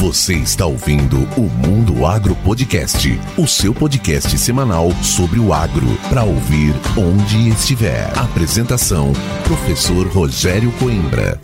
Você está ouvindo o Mundo Agro Podcast, o seu podcast semanal sobre o agro, para ouvir onde estiver. Apresentação: Professor Rogério Coimbra.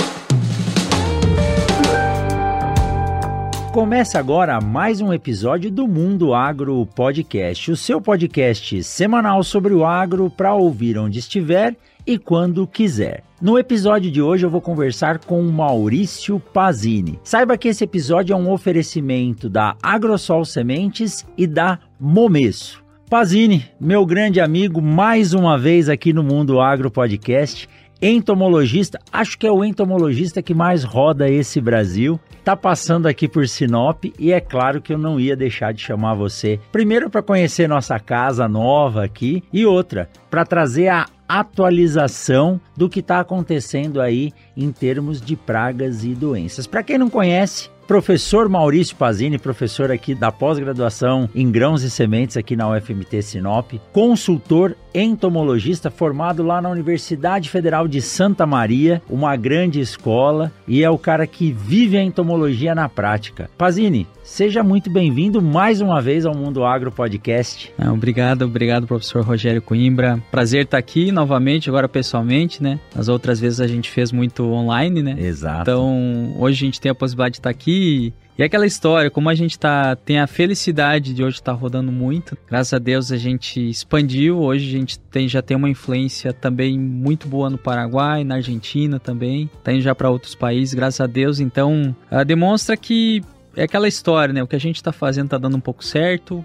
Começa agora mais um episódio do Mundo Agro Podcast, o seu podcast semanal sobre o agro para ouvir onde estiver e quando quiser. No episódio de hoje eu vou conversar com Maurício Pazini. Saiba que esse episódio é um oferecimento da Agrosol Sementes e da Momesso. Pazini, meu grande amigo, mais uma vez aqui no Mundo Agro Podcast entomologista, acho que é o entomologista que mais roda esse Brasil. Tá passando aqui por Sinop e é claro que eu não ia deixar de chamar você. Primeiro para conhecer nossa casa nova aqui e outra para trazer a atualização do que está acontecendo aí em termos de pragas e doenças. Para quem não conhece, Professor Maurício Pazini, professor aqui da pós-graduação em grãos e sementes aqui na UFMT Sinop, consultor entomologista formado lá na Universidade Federal de Santa Maria, uma grande escola, e é o cara que vive a entomologia na prática. Pazini, seja muito bem-vindo mais uma vez ao Mundo Agro Podcast. Ah, obrigado, obrigado, professor Rogério Coimbra. Prazer estar aqui novamente, agora pessoalmente, né? As outras vezes a gente fez muito online, né? Exato. Então, hoje a gente tem a possibilidade de estar aqui e, e aquela história, como a gente tá, tem a felicidade de hoje estar tá rodando muito, graças a Deus a gente expandiu, hoje a gente tem, já tem uma influência também muito boa no Paraguai, na Argentina também, tá indo já para outros países, graças a Deus, então uh, demonstra que é aquela história, né? O que a gente está fazendo está dando um pouco certo,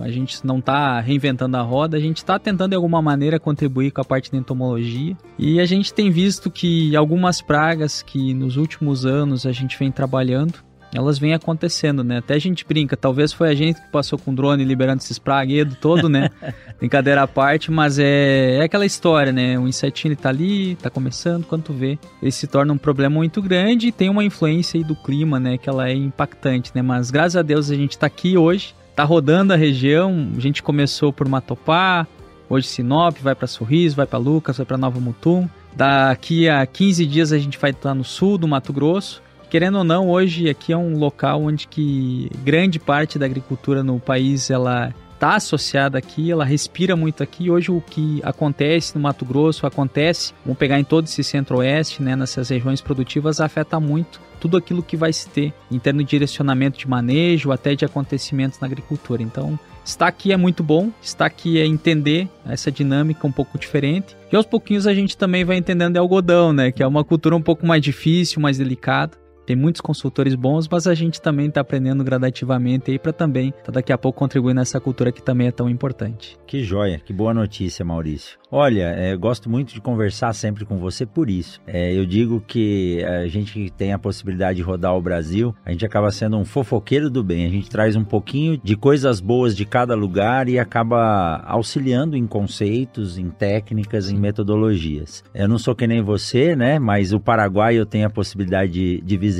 a gente não está reinventando a roda, a gente está tentando de alguma maneira contribuir com a parte da entomologia. E a gente tem visto que algumas pragas que nos últimos anos a gente vem trabalhando, elas vêm acontecendo, né? Até a gente brinca, talvez foi a gente que passou com o drone liberando esses praguedos todo, né? Brincadeira à parte, mas é, é aquela história, né? O insetinho ele tá ali, tá começando, quando tu vê, ele se torna um problema muito grande e tem uma influência aí do clima, né? Que ela é impactante, né? Mas graças a Deus a gente tá aqui hoje, tá rodando a região, a gente começou por Matopá, hoje Sinop, vai para Sorriso, vai para Lucas, vai para Nova Mutum. Daqui a 15 dias a gente vai estar no sul do Mato Grosso querendo ou não, hoje aqui é um local onde que grande parte da agricultura no país ela está associada aqui, ela respira muito aqui. Hoje o que acontece no Mato Grosso, acontece, vamos pegar em todo esse centro-oeste, né, nessas regiões produtivas, afeta muito tudo aquilo que vai se ter em termos de direcionamento de manejo, até de acontecimentos na agricultura. Então, estar aqui é muito bom, estar aqui é entender essa dinâmica um pouco diferente. E aos pouquinhos a gente também vai entendendo de algodão, né, que é uma cultura um pouco mais difícil, mais delicada. Tem muitos consultores bons, mas a gente também está aprendendo gradativamente aí para também tá daqui a pouco contribuir nessa cultura que também é tão importante. Que joia, que boa notícia, Maurício. Olha, é, gosto muito de conversar sempre com você por isso. É, eu digo que a gente tem a possibilidade de rodar o Brasil, a gente acaba sendo um fofoqueiro do bem. A gente traz um pouquinho de coisas boas de cada lugar e acaba auxiliando em conceitos, em técnicas, em metodologias. Eu não sou que nem você, né? Mas o Paraguai eu tenho a possibilidade de, de visitar,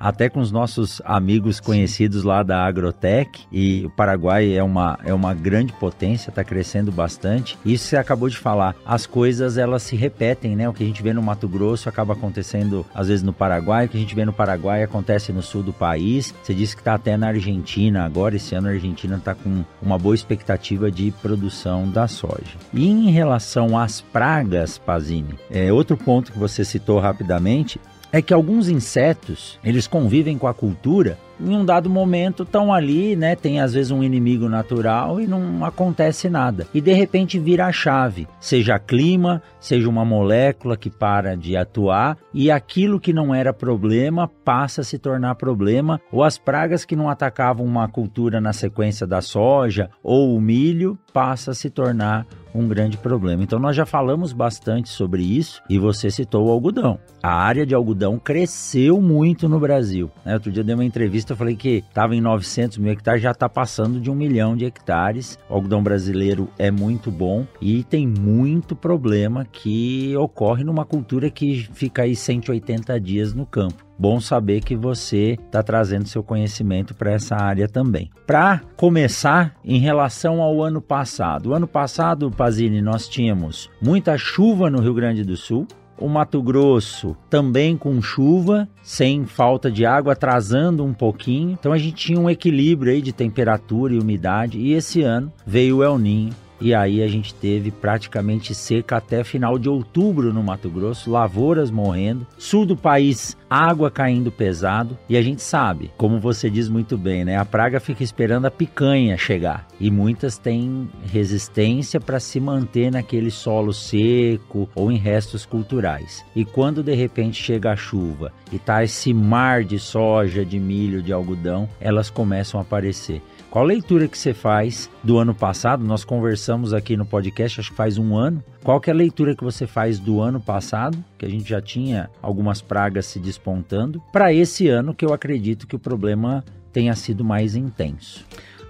até com os nossos amigos conhecidos lá da Agrotec. E o Paraguai é uma, é uma grande potência, está crescendo bastante. Isso você acabou de falar falar, as coisas elas se repetem, né? O que a gente vê no Mato Grosso acaba acontecendo às vezes no Paraguai, o que a gente vê no Paraguai acontece no sul do país. Você disse que está até na Argentina agora, esse ano a Argentina está com uma boa expectativa de produção da soja. E em relação às pragas, Pazini, é outro ponto que você citou rapidamente é que alguns insetos, eles convivem com a cultura em um dado momento estão ali, né? Tem às vezes um inimigo natural e não acontece nada. E de repente vira a chave, seja clima, seja uma molécula que para de atuar e aquilo que não era problema passa a se tornar problema, ou as pragas que não atacavam uma cultura na sequência da soja ou o milho passa a se tornar um grande problema. Então nós já falamos bastante sobre isso e você citou o algodão. A área de algodão cresceu muito no Brasil. Né? Outro dia eu dei uma entrevista, eu falei que estava em 900 mil hectares, já está passando de um milhão de hectares. O algodão brasileiro é muito bom e tem muito problema que ocorre numa cultura que fica aí 180 dias no campo. Bom saber que você está trazendo seu conhecimento para essa área também. Para começar, em relação ao ano passado. O ano passado, Pazini, nós tínhamos muita chuva no Rio Grande do Sul, o Mato Grosso também com chuva, sem falta de água, atrasando um pouquinho. Então a gente tinha um equilíbrio aí de temperatura e umidade. E esse ano veio o El Ninho e aí a gente teve praticamente seca até final de outubro no Mato Grosso, lavouras morrendo, sul do país água caindo pesado e a gente sabe, como você diz muito bem, né? A praga fica esperando a picanha chegar e muitas têm resistência para se manter naquele solo seco ou em restos culturais. E quando de repente chega a chuva e tá esse mar de soja, de milho, de algodão, elas começam a aparecer. Qual leitura que você faz do ano passado? Nós conversamos aqui no podcast, acho que faz um ano. Qual que é a leitura que você faz do ano passado, que a gente já tinha algumas pragas se despontando, para esse ano que eu acredito que o problema tenha sido mais intenso?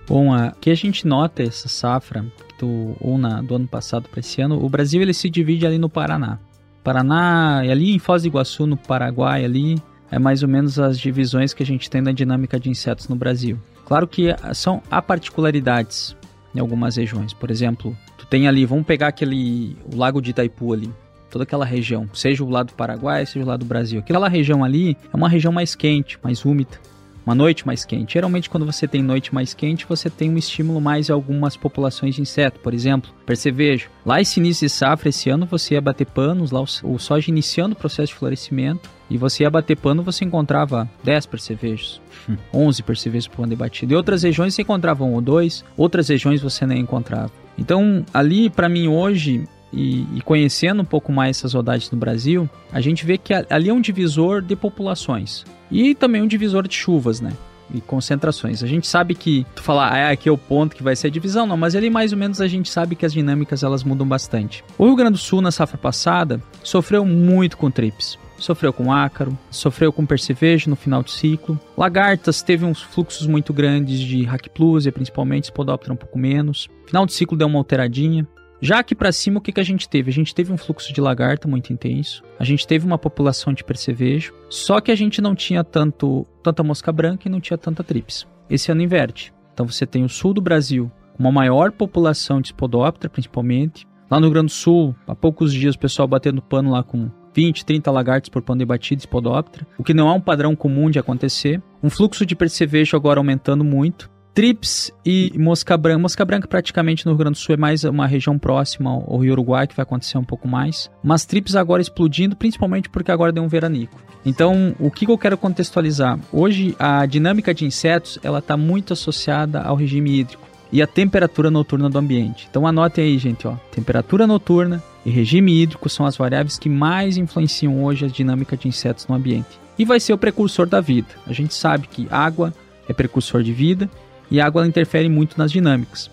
Bom, o que a gente nota essa safra do, ou na, do ano passado para esse ano, o Brasil ele se divide ali no Paraná. Paraná, ali em Foz do Iguaçu, no Paraguai, ali é mais ou menos as divisões que a gente tem na dinâmica de insetos no Brasil. Claro que são há particularidades em algumas regiões. Por exemplo, tu tem ali, vamos pegar aquele o Lago de Itaipu ali, toda aquela região, seja o lado do Paraguai, seja o lado do Brasil. Aquela região ali é uma região mais quente, mais úmida, uma noite mais quente. Geralmente, quando você tem noite mais quente, você tem um estímulo mais em algumas populações de inseto. Por exemplo, percevejo. Lá esse início de safra, esse ano, você ia bater panos, lá o, soja iniciando o processo de florescimento, e você ia bater pano, você encontrava 10 percevejos, 11 percevejos por ano batido. Em outras regiões você encontrava um ou dois, outras regiões você nem encontrava. Então, ali, para mim, hoje, e, e, conhecendo um pouco mais essas rodagens no Brasil, a gente vê que ali é um divisor de populações e também um divisor de chuvas, né? E concentrações. A gente sabe que tu falar, ah, aqui é o ponto que vai ser a divisão, não, mas ali mais ou menos a gente sabe que as dinâmicas elas mudam bastante. O Rio Grande do Sul na safra passada sofreu muito com trips sofreu com ácaro, sofreu com percevejo no final de ciclo. Lagartas teve uns fluxos muito grandes de Hackplusia, principalmente, Spodoptera um pouco menos. Final de ciclo deu uma alteradinha. Já aqui para cima, o que, que a gente teve? A gente teve um fluxo de lagarta muito intenso, a gente teve uma população de percevejo, só que a gente não tinha tanto tanta mosca branca e não tinha tanta trips. Esse ano inverte. Então você tem o sul do Brasil, uma maior população de Spodoptera, principalmente. Lá no Rio Grande do Sul, há poucos dias o pessoal batendo pano lá com 20, 30 lagartos por pano de batida Spodoptera, o que não é um padrão comum de acontecer. Um fluxo de percevejo agora aumentando muito. Trips e mosca branca. Mosca branca praticamente no Rio Grande do Sul é mais uma região próxima ao Rio Uruguai, que vai acontecer um pouco mais. Mas trips agora explodindo, principalmente porque agora deu um veranico. Então, o que eu quero contextualizar? Hoje, a dinâmica de insetos, ela está muito associada ao regime hídrico e à temperatura noturna do ambiente. Então, anotem aí, gente, ó. Temperatura noturna e regime hídrico são as variáveis que mais influenciam hoje a dinâmica de insetos no ambiente. E vai ser o precursor da vida. A gente sabe que água é precursor de vida e a água interfere muito nas dinâmicas.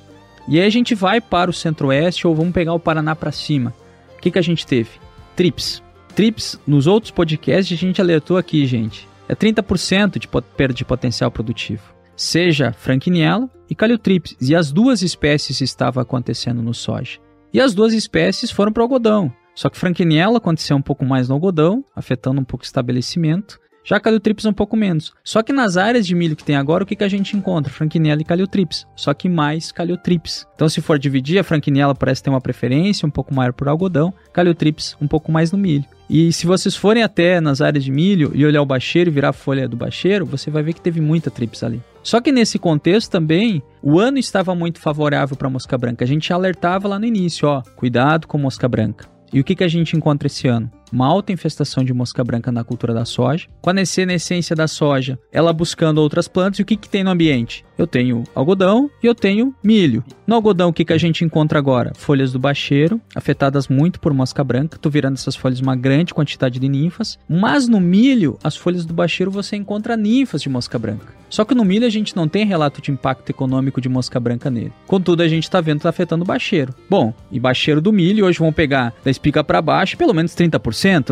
E aí a gente vai para o centro-oeste ou vamos pegar o Paraná para cima. O que, que a gente teve? Trips. Trips, nos outros podcasts a gente alertou aqui, gente. É 30% de perda de potencial produtivo. Seja Franquinella e Caliotrips. E as duas espécies estavam acontecendo no soja. E as duas espécies foram para o algodão. Só que Franquinella aconteceu um pouco mais no algodão, afetando um pouco o estabelecimento. Já caliotrips um pouco menos. Só que nas áreas de milho que tem agora, o que, que a gente encontra? Franquinella e caliotrips. Só que mais caliotrips. Então, se for dividir, a franquinella parece ter uma preferência um pouco maior por algodão, caliotrips um pouco mais no milho. E se vocês forem até nas áreas de milho e olhar o bacheiro e virar a folha do bacheiro, você vai ver que teve muita trips ali. Só que nesse contexto também, o ano estava muito favorável para mosca branca. A gente alertava lá no início, ó, cuidado com mosca branca. E o que, que a gente encontra esse ano? Uma alta infestação de mosca branca na cultura da soja. Com a essência da soja, ela buscando outras plantas. E o que, que tem no ambiente? Eu tenho algodão e eu tenho milho. No algodão, o que, que a gente encontra agora? Folhas do bacheiro, afetadas muito por mosca branca. Tô virando essas folhas uma grande quantidade de ninfas. Mas no milho, as folhas do bacheiro você encontra ninfas de mosca branca. Só que no milho a gente não tem relato de impacto econômico de mosca branca nele. Contudo, a gente está vendo que tá afetando o bacheiro. Bom, e bacheiro do milho hoje vão pegar da espiga para baixo pelo menos 30%,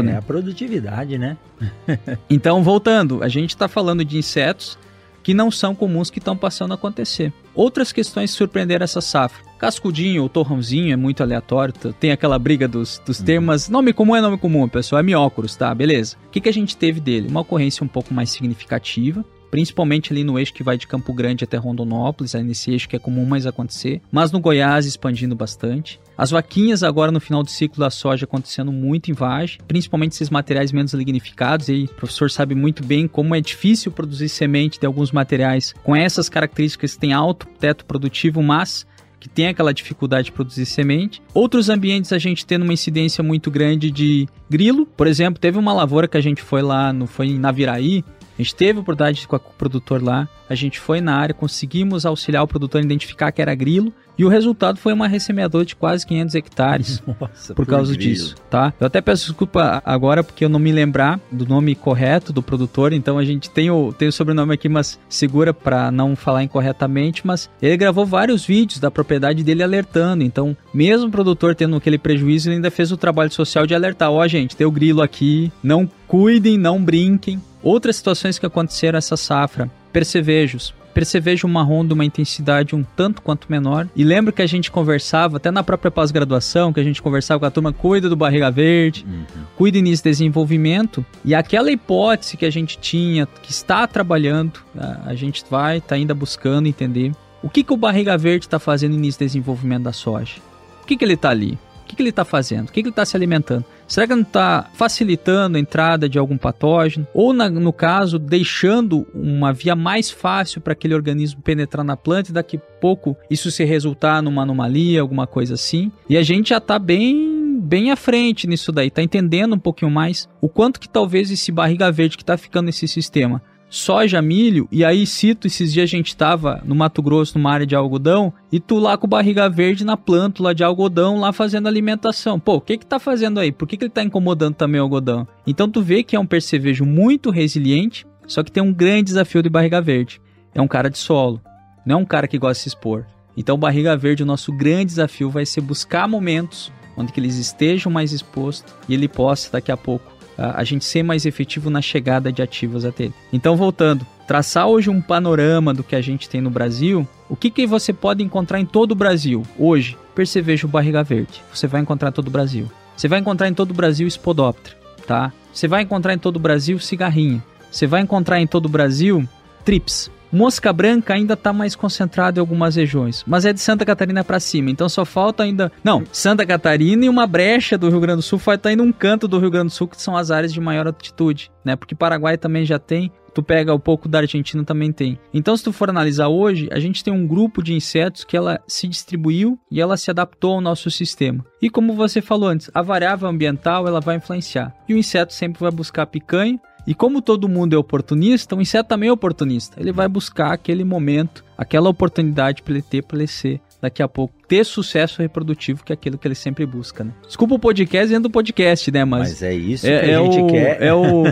né? É a produtividade, né? então, voltando, a gente está falando de insetos que não são comuns que estão passando a acontecer. Outras questões que surpreenderam essa safra. Cascudinho ou torrãozinho é muito aleatório, tem aquela briga dos, dos uhum. termos. Nome comum é nome comum, pessoal, é miócoros, tá? Beleza. O que, que a gente teve dele? Uma ocorrência um pouco mais significativa, principalmente ali no eixo que vai de Campo Grande até Rondonópolis, é nesse eixo que é comum mais acontecer, mas no Goiás expandindo bastante. As vaquinhas agora no final do ciclo da soja acontecendo muito em vagem, principalmente esses materiais menos lignificados, e o professor sabe muito bem como é difícil produzir semente de alguns materiais com essas características que têm alto teto produtivo, mas que tem aquela dificuldade de produzir semente. Outros ambientes a gente tendo uma incidência muito grande de grilo. Por exemplo, teve uma lavoura que a gente foi lá, no, foi em Naviraí, a gente teve a oportunidade com o produtor lá, a gente foi na área, conseguimos auxiliar o produtor a identificar que era grilo e o resultado foi uma ressemeadora de quase 500 hectares Nossa, por causa grilo. disso, tá? Eu até peço desculpa agora porque eu não me lembrar do nome correto do produtor, então a gente tem o, tem o sobrenome aqui, mas segura para não falar incorretamente, mas ele gravou vários vídeos da propriedade dele alertando, então mesmo o produtor tendo aquele prejuízo, ele ainda fez o trabalho social de alertar, ó oh, gente, tem o grilo aqui, não cuidem, não brinquem, Outras situações que aconteceram essa safra, percevejos. Percevejo marrom de uma intensidade um tanto quanto menor. E lembro que a gente conversava, até na própria pós-graduação, que a gente conversava com a turma, cuida do barriga verde, uhum. cuida nisso desenvolvimento. E aquela hipótese que a gente tinha, que está trabalhando, a gente vai, está ainda buscando entender. O que, que o barriga verde está fazendo nisso desenvolvimento da soja? O que, que ele está ali? Que, que ele está fazendo? O que, que ele está se alimentando? Será que não está facilitando a entrada de algum patógeno? Ou, na, no caso, deixando uma via mais fácil para aquele organismo penetrar na planta e daqui a pouco isso se resultar numa anomalia, alguma coisa assim? E a gente já está bem, bem à frente nisso daí, está entendendo um pouquinho mais o quanto que talvez esse barriga verde que está ficando nesse sistema soja, milho, e aí cito, esses dias a gente tava no Mato Grosso, numa área de algodão, e tu lá com barriga verde na plântula de algodão, lá fazendo alimentação. Pô, o que que tá fazendo aí? Por que que ele tá incomodando também o algodão? Então tu vê que é um percevejo muito resiliente, só que tem um grande desafio de barriga verde. É um cara de solo, não é um cara que gosta de se expor. Então barriga verde, o nosso grande desafio vai ser buscar momentos onde que eles estejam mais expostos e ele possa daqui a pouco a gente ser mais efetivo na chegada de ativos até ele. Então, voltando, traçar hoje um panorama do que a gente tem no Brasil, o que, que você pode encontrar em todo o Brasil hoje? Percevejo barriga verde. Você vai encontrar todo o Brasil. Você vai encontrar em todo o Brasil spodoptera, tá? Você vai encontrar em todo o Brasil cigarrinha. Você vai encontrar em todo o Brasil trips. Mosca branca ainda está mais concentrada em algumas regiões, mas é de Santa Catarina para cima, então só falta ainda. Não, Santa Catarina e uma brecha do Rio Grande do Sul, vai estar indo um canto do Rio Grande do Sul que são as áreas de maior altitude, né? Porque Paraguai também já tem, tu pega um pouco da Argentina também tem. Então, se tu for analisar hoje, a gente tem um grupo de insetos que ela se distribuiu e ela se adaptou ao nosso sistema. E como você falou antes, a variável ambiental ela vai influenciar. E o inseto sempre vai buscar picanha e como todo mundo é oportunista, o inseto também é oportunista. Ele vai buscar aquele momento, aquela oportunidade para ele ter, para ele ser daqui a pouco ter sucesso reprodutivo, que é aquilo que ele sempre busca, né? Desculpa o podcast dentro do podcast, né? Mas, Mas é isso é, que a é gente o, quer. É o,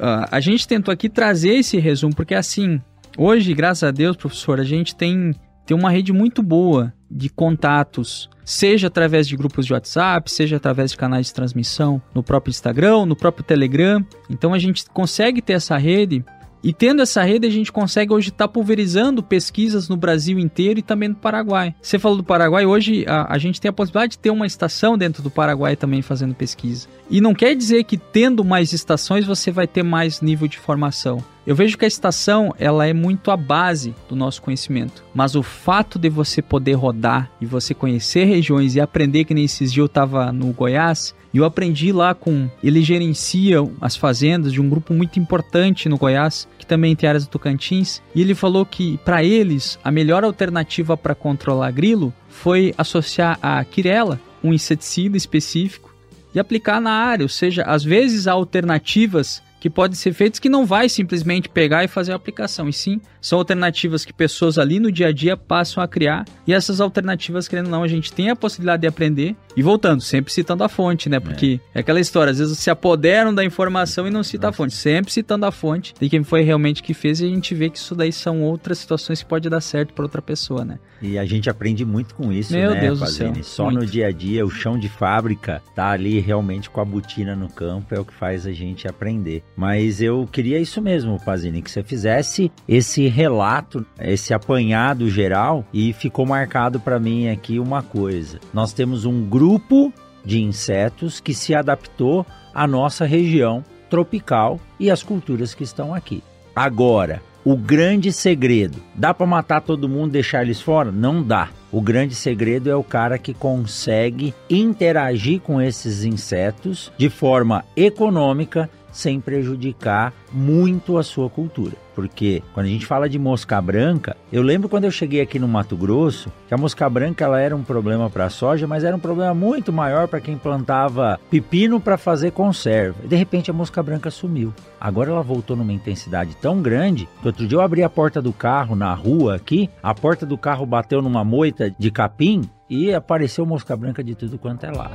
a, a gente tentou aqui trazer esse resumo, porque assim, hoje, graças a Deus, professor, a gente tem, tem uma rede muito boa de contatos, seja através de grupos de WhatsApp, seja através de canais de transmissão no próprio Instagram, no próprio Telegram. Então a gente consegue ter essa rede e tendo essa rede, a gente consegue hoje estar tá pulverizando pesquisas no Brasil inteiro e também no Paraguai. Você falou do Paraguai, hoje a, a, gente tem a possibilidade de ter uma estação dentro do Paraguai também fazendo pesquisa. E não quer dizer que tendo mais estações você vai ter mais nível de formação. Eu vejo que a estação ela é muito a base do nosso conhecimento, mas o fato de você poder rodar e você conhecer regiões e aprender que nesses dias eu estava no Goiás e eu aprendi lá com ele gerencia as fazendas de um grupo muito importante no Goiás que também tem áreas do Tocantins e ele falou que para eles a melhor alternativa para controlar grilo foi associar a quirela, um inseticida específico e aplicar na área, ou seja, às vezes há alternativas que podem ser feitos que não vai simplesmente pegar e fazer a aplicação, e sim são alternativas que pessoas ali no dia a dia passam a criar, e essas alternativas, querendo ou não, a gente tem a possibilidade de aprender, e voltando, sempre citando a fonte, né? Porque é, é aquela história, às vezes se apoderam da informação e não citam a fonte, sempre citando a fonte de quem foi realmente que fez, e a gente vê que isso daí são outras situações que pode dar certo para outra pessoa, né? E a gente aprende muito com isso, Meu né, Deus Pazini? do céu. Só muito. no dia a dia, o chão de fábrica tá ali realmente com a botina no campo, é o que faz a gente aprender. Mas eu queria isso mesmo, Pazini, que você fizesse esse relato, esse apanhado geral e ficou marcado para mim aqui uma coisa. Nós temos um grupo de insetos que se adaptou à nossa região tropical e às culturas que estão aqui. Agora, o grande segredo. Dá para matar todo mundo, deixar eles fora? Não dá. O grande segredo é o cara que consegue interagir com esses insetos de forma econômica sem prejudicar muito a sua cultura. Porque quando a gente fala de mosca branca, eu lembro quando eu cheguei aqui no Mato Grosso, que a mosca branca ela era um problema para a soja, mas era um problema muito maior para quem plantava pepino para fazer conserva. De repente a mosca branca sumiu. Agora ela voltou numa intensidade tão grande que outro dia eu abri a porta do carro na rua aqui, a porta do carro bateu numa moita de capim e apareceu mosca branca de tudo quanto é lado.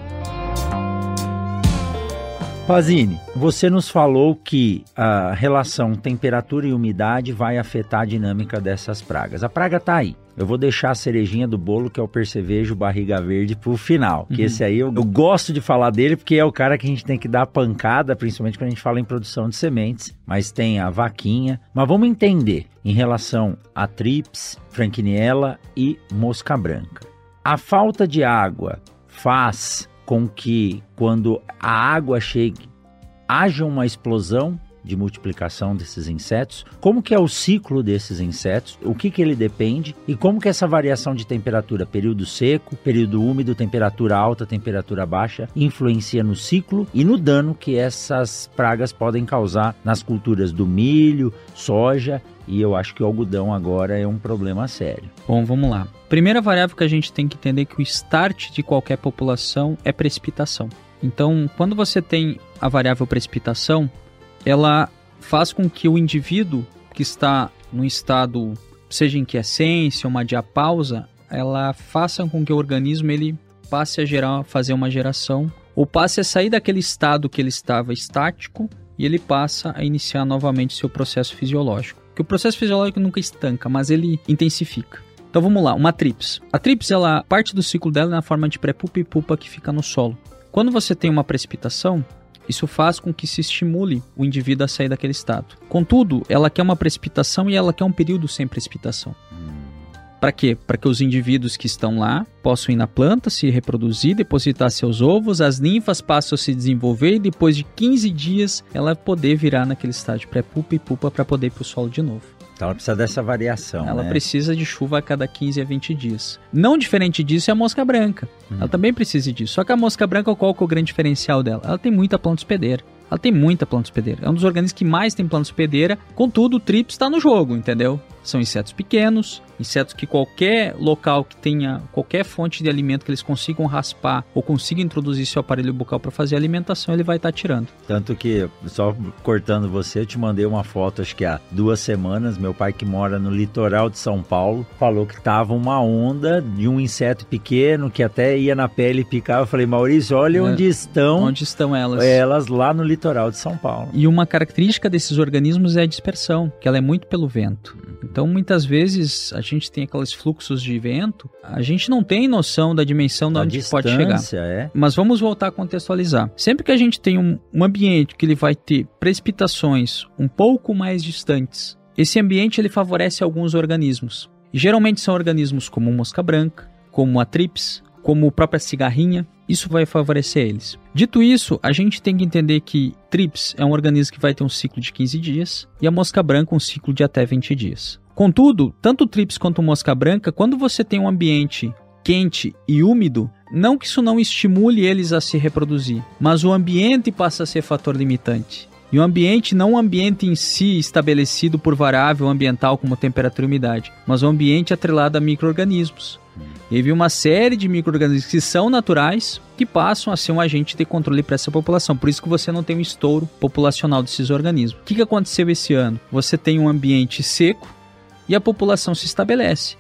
Pazini, você nos falou que a relação temperatura e umidade vai afetar a dinâmica dessas pragas. A praga está aí. Eu vou deixar a cerejinha do bolo, que é o percevejo barriga verde, pro final. Que uhum. esse aí eu, eu, gosto de falar dele, porque é o cara que a gente tem que dar pancada, principalmente quando a gente fala em produção de sementes. Mas tem a vaquinha. Mas vamos entender em relação a trips, franquiniela e mosca branca. A falta de água faz com que quando a água chegue haja uma explosão de multiplicação desses insetos, como que é o ciclo desses insetos, o que que ele depende e como que essa variação de temperatura, período seco, período úmido, temperatura alta, temperatura baixa, influencia no ciclo e no dano que essas pragas podem causar nas culturas do milho, soja e eu acho que o algodão agora é um problema sério. Bom, vamos lá. Primeira variável que a gente tem que entender é que o start de qualquer população é precipitação. Então, quando você tem a variável precipitação, ela faz com que o indivíduo que está no estado, seja em quiescência, uma diapausa, ela faça com que o organismo ele passe a gerar, fazer uma geração, ou passe a sair daquele estado que ele estava estático e ele passa a iniciar novamente seu processo fisiológico que o processo fisiológico nunca estanca, mas ele intensifica. Então vamos lá, uma trips. A trips, ela parte do ciclo dela na forma de pré-pupa e pupa que fica no solo. Quando você tem uma precipitação, isso faz com que se estimule o indivíduo a sair daquele estado. Contudo, ela quer uma precipitação e ela quer um período sem precipitação. Para quê? Para que os indivíduos que estão lá possam ir na planta, se reproduzir, depositar seus ovos, as ninfas passam a se desenvolver e depois de 15 dias ela poder virar naquele estágio pré-pupa e pupa para poder ir para o solo de novo. Então ela precisa dessa variação. Ela né? precisa de chuva a cada 15 a 20 dias. Não diferente disso é a mosca branca. Hum. Ela também precisa disso. Só que a mosca branca, qual que é o grande diferencial dela? Ela tem muita planta hospedeira. Ela tem muita planta hospedeira. É um dos organismos que mais tem planta hospedeira. Contudo, o TRIPS está no jogo, entendeu? São insetos pequenos, insetos que qualquer local que tenha qualquer fonte de alimento que eles consigam raspar ou consigam introduzir seu aparelho bucal para fazer alimentação, ele vai estar tá tirando. Tanto que, só cortando você, eu te mandei uma foto, acho que há duas semanas, meu pai que mora no litoral de São Paulo, falou que tava uma onda de um inseto pequeno que até ia na pele e picava. Eu falei, Maurício, olha é. onde estão. Onde estão elas? Elas lá no litoral de São Paulo. E uma característica desses organismos é a dispersão, que ela é muito pelo vento. Então, muitas vezes, a gente tem aqueles fluxos de vento, a gente não tem noção da dimensão de onde pode chegar. É. Mas vamos voltar a contextualizar. Sempre que a gente tem um, um ambiente que ele vai ter precipitações um pouco mais distantes, esse ambiente ele favorece alguns organismos. Geralmente são organismos como mosca branca, como a trips, como própria cigarrinha, isso vai favorecer eles. Dito isso, a gente tem que entender que TRIPS é um organismo que vai ter um ciclo de 15 dias e a mosca branca um ciclo de até 20 dias. Contudo, tanto TRIPS quanto mosca branca, quando você tem um ambiente quente e úmido, não que isso não estimule eles a se reproduzir, mas o ambiente passa a ser fator limitante. E o ambiente não o ambiente em si estabelecido por variável ambiental como temperatura e umidade, mas o ambiente atrelado a micro-organismos. E havia uma série de micro-organismos que são naturais que passam a ser um agente de controle para essa população. Por isso que você não tem um estouro populacional desses organismos. O que aconteceu esse ano? Você tem um ambiente seco e a população se estabelece.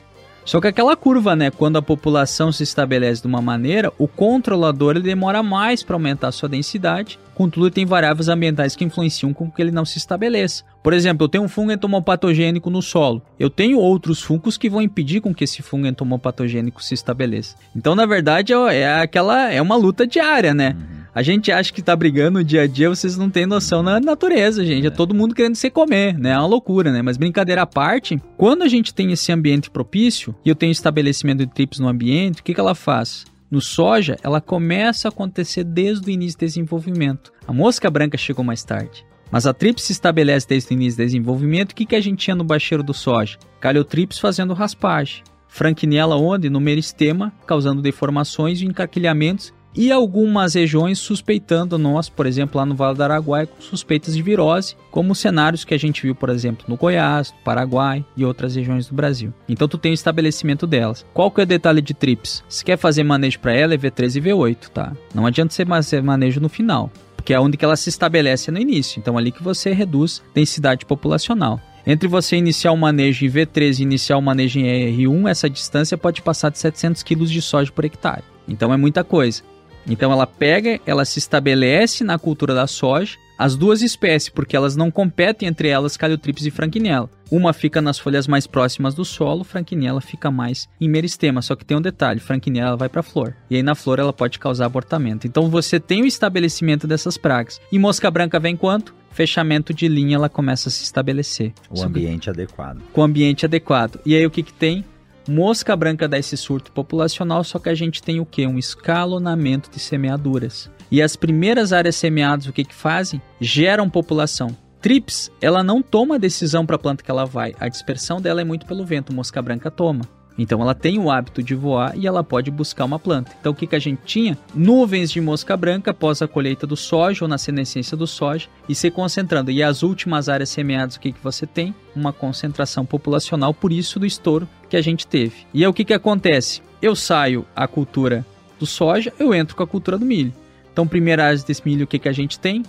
Só que aquela curva, né, quando a população se estabelece de uma maneira, o controlador ele demora mais para aumentar a sua densidade. Contudo, tem variáveis ambientais que influenciam com que ele não se estabeleça. Por exemplo, eu tenho um fungo entomopatogênico no solo. Eu tenho outros fungos que vão impedir com que esse fungo entomopatogênico se estabeleça. Então, na verdade, é, é aquela é uma luta diária, né? Uhum. A gente acha que tá brigando no dia a dia, vocês não têm noção na natureza, gente. É todo mundo querendo se comer, né? É uma loucura, né? Mas brincadeira à parte, quando a gente tem esse ambiente propício e eu tenho estabelecimento de trips no ambiente, o que, que ela faz? No soja, ela começa a acontecer desde o início do desenvolvimento. A mosca branca chegou mais tarde. Mas a trips se estabelece desde o início do desenvolvimento. O que, que a gente tinha no bacheiro do soja? Caliotrips fazendo raspagem. Franquinella onde? No meristema, causando deformações e encarquilhamentos e algumas regiões suspeitando nós, por exemplo, lá no Vale do Araguaia, com suspeitas de virose, como cenários que a gente viu, por exemplo, no Goiás, Paraguai e outras regiões do Brasil. Então tu tem o estabelecimento delas. Qual que é o detalhe de trips? Se quer fazer manejo para ela é V13 e V8, tá? Não adianta você fazer manejo no final, porque é onde que ela se estabelece no início. Então ali que você reduz densidade populacional. Entre você iniciar o manejo em V13 e iniciar o manejo em R1, essa distância pode passar de 700 kg de soja por hectare. Então é muita coisa. Então ela pega, ela se estabelece na cultura da soja, as duas espécies, porque elas não competem entre elas, Caliotrips e Franquinella. Uma fica nas folhas mais próximas do solo, Franquinella fica mais em meristema. Só que tem um detalhe, Franquinella vai para a flor. E aí na flor ela pode causar abortamento. Então você tem o estabelecimento dessas pragas. E mosca branca vem quanto? Fechamento de linha, ela começa a se estabelecer. O ambiente adequado. Com o ambiente adequado. E aí o que que tem? Mosca branca dá esse surto populacional, só que a gente tem o que? Um escalonamento de semeaduras. E as primeiras áreas semeadas, o que que fazem? Geram população. Trips, ela não toma decisão para a planta que ela vai. A dispersão dela é muito pelo vento, mosca branca toma. Então ela tem o hábito de voar e ela pode buscar uma planta. Então o que, que a gente tinha? Nuvens de mosca branca após a colheita do soja ou na senescência do soja e se concentrando. E as últimas áreas semeadas, o que, que você tem? Uma concentração populacional, por isso do estouro que a gente teve. E aí o que, que acontece? Eu saio a cultura do soja, eu entro com a cultura do milho. Então, primeira área desse milho, o que, que a gente tem?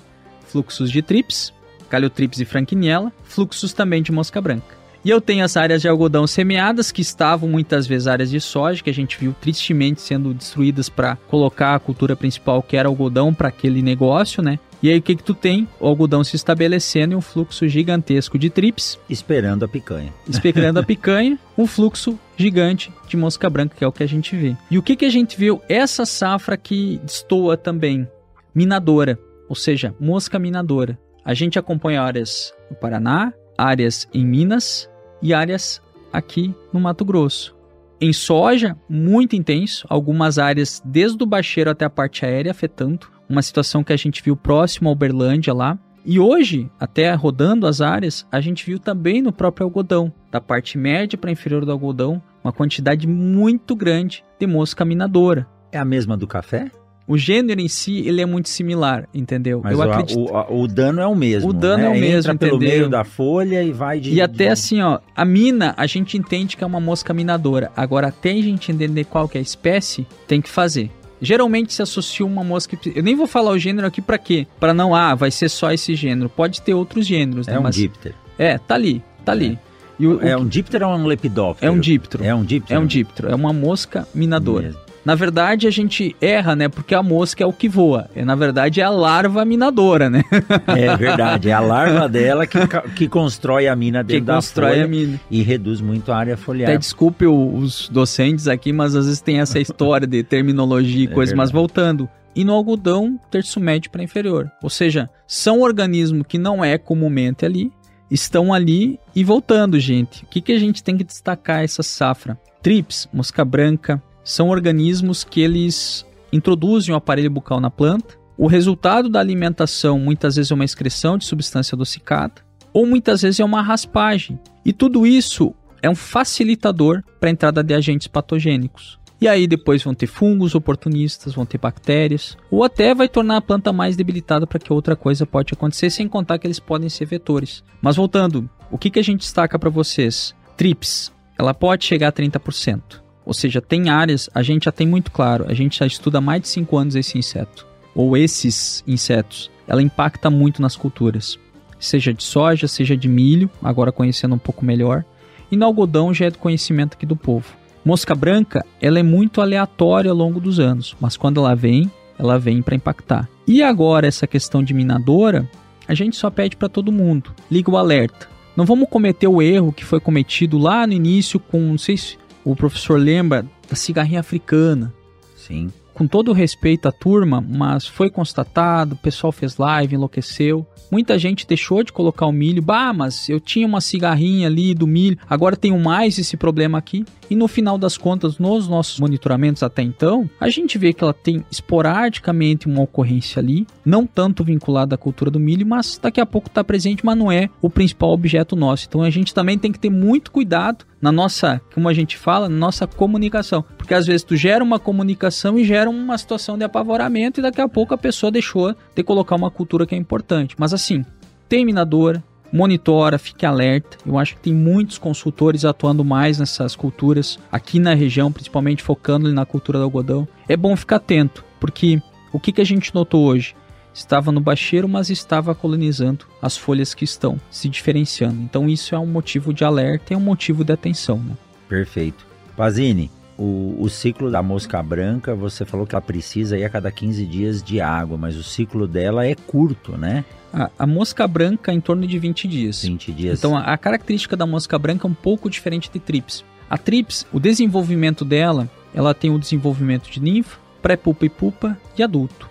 Fluxos de trips, caliotrips e franquinella, fluxos também de mosca branca. E eu tenho as áreas de algodão semeadas, que estavam muitas vezes áreas de soja, que a gente viu tristemente sendo destruídas para colocar a cultura principal, que era algodão, para aquele negócio, né? E aí o que que tu tem? O algodão se estabelecendo e um fluxo gigantesco de trips. Esperando a picanha. Esperando a picanha, um fluxo gigante de mosca branca, que é o que a gente vê. E o que que a gente viu? Essa safra que destoa também, minadora, ou seja, mosca minadora. A gente acompanha áreas no Paraná, áreas em Minas e áreas aqui no Mato Grosso. Em soja, muito intenso, algumas áreas desde o baixeiro até a parte aérea afetando, uma situação que a gente viu próximo a Uberlândia lá. E hoje, até rodando as áreas, a gente viu também no próprio algodão, da parte média para inferior do algodão, uma quantidade muito grande de mosca minadora. É a mesma do café? O gênero em si, ele é muito similar, entendeu? Mas eu o, acredito... o, o, dano é o mesmo. O dano né? é o mesmo, Entra entendeu? pelo meio da folha e vai de... E até de... assim, ó, a mina, a gente entende que é uma mosca minadora. Agora, até a gente entender qual que é a espécie, tem que fazer. Geralmente se associa uma mosca. Eu nem vou falar o gênero aqui para quê? Para não, ah, vai ser só esse gênero. Pode ter outros gêneros, né? É um Mas, díptero. É, tá ali, tá ali. É, o, é um díptero ou um lepidóptero? É um díptero. É um díptero? É um díptero. É uma mosca minadora. Mesmo. Na verdade, a gente erra, né? Porque a mosca é o que voa. É, na verdade, é a larva minadora, né? É verdade. É a larva dela que, que constrói a mina dentro que da constrói folha a mina. e reduz muito a área foliar. Até desculpe os docentes aqui, mas às vezes tem essa história de terminologia e É coisa, mas voltando. E no algodão, terço médio para inferior. Ou seja, são organismos que não é comumente ali, estão ali e voltando, gente. O que, que a gente tem que destacar essa safra? Trips, mosca branca, são organismos que eles introduzem o aparelho bucal na planta. O resultado da alimentação muitas vezes é uma excreção de substância adocicada, ou muitas vezes é uma raspagem. E tudo isso é um facilitador para a entrada de agentes patogênicos. E aí depois vão ter fungos oportunistas, vão ter bactérias, ou até vai tornar a planta mais debilitada para que outra coisa pode acontecer, sem contar que eles podem ser vetores. Mas voltando, o que, que a gente destaca para vocês? Trips, ela pode chegar a 30%. Ou seja, tem áreas, a gente já tem muito claro, a gente já estuda há mais de 5 anos esse inseto, ou esses insetos. Ela impacta muito nas culturas, seja de soja, seja de milho, agora conhecendo um pouco melhor, e no algodão já é do conhecimento aqui do povo. Mosca branca, ela é muito aleatória ao longo dos anos, mas quando ela vem, ela vem para impactar. E agora essa questão de minadora, a gente só pede para todo mundo, liga o alerta. Não vamos cometer o erro que foi cometido lá no início com, não sei se o professor lembra, da cigarrinha africana. Sim. com todo respeito à turma, mas foi constatado, o pessoal fez live, enlouqueceu. Muita gente deixou de colocar o milho. Bah, mas eu tinha uma cigarrinha ali do milho, agora tenho mais esse problema aqui. E no final das contas, nos nossos monitoramentos até então, a gente vê que ela tem esporadicamente uma ocorrência ali, não tanto vinculada à cultura do milho, mas daqui a pouco está presente, mas não é o principal objeto nosso. Então a gente também tem que ter muito cuidado na nossa, como a gente fala, na nossa comunicação. Porque às vezes tu gera uma comunicação e gera uma situação de apavoramento e daqui a pouco a pessoa deixou de colocar uma cultura que é importante. Mas assim, terminadora, monitora, fique alerta. Eu acho que tem muitos consultores atuando mais nessas culturas aqui na região, principalmente focando na cultura do algodão. É bom ficar atento, porque o que, que a gente notou hoje? Estava no bacheiro, mas estava colonizando as folhas que estão se diferenciando. Então isso é um motivo de alerta e é um motivo de atenção. Né? Perfeito. Pazini, o, o, ciclo da mosca branca, você falou que ela precisa ir a cada 15 dias de água, mas o ciclo dela é curto, né? A, a mosca branca é em torno de 20 dias. 20 dias. Então a, a característica da mosca branca é um pouco diferente de trips. A trips, o desenvolvimento dela, ela tem o desenvolvimento de ninfa, pré-pupa e pupa e adulto.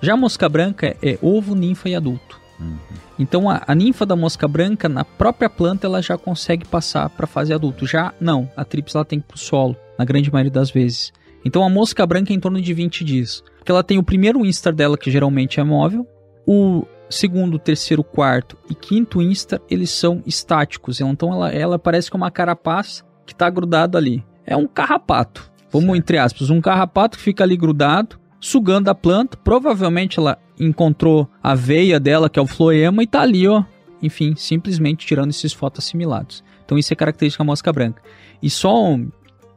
Já a mosca branca é, ovo, ninfa e adulto. Uhum. Então a, a, ninfa da mosca branca na própria planta ela já consegue passar para fase adulto. Já não, a trips ela tem que ir pro solo, na grande maioria das vezes. Então a mosca branca é em torno de 20 dias. Porque ela tem o primeiro instar dela que geralmente é móvel, o segundo, terceiro, quarto e quinto instar, eles são estáticos. Então ela, ela parece que é uma carapaça que está grudado ali. É um carrapato. Vamos certo. entre aspas, um carrapato que fica ali grudado, sugando a planta. Provavelmente ela encontrou a veia dela, que é o floema, e está ali, ó. Enfim, simplesmente tirando esses fotoassimilados. Então isso é característica da mosca branca. E só um,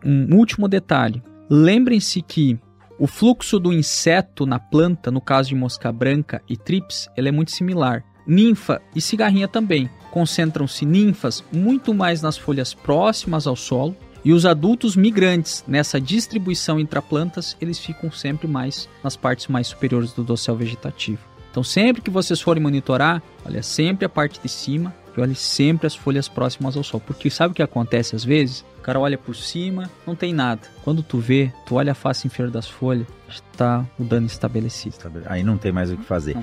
um último detalhe. Lembrem-se que o fluxo do inseto na planta, no caso de mosca branca e trips, ele é muito similar. Ninfa e cigarrinha também. Concentram-se ninfas muito mais nas folhas próximas ao solo e os adultos migrantes nessa distribuição entre plantas, eles ficam sempre mais nas partes mais superiores do dossel vegetativo. Então, sempre que vocês forem monitorar, olha sempre a parte de cima e olhe sempre as folhas próximas ao sol, porque sabe o que acontece às vezes? O cara olha por cima, não tem nada. Quando tu vê, tu olha a face inferior das folhas, está o dano estabelecido. Aí não tem mais o que fazer.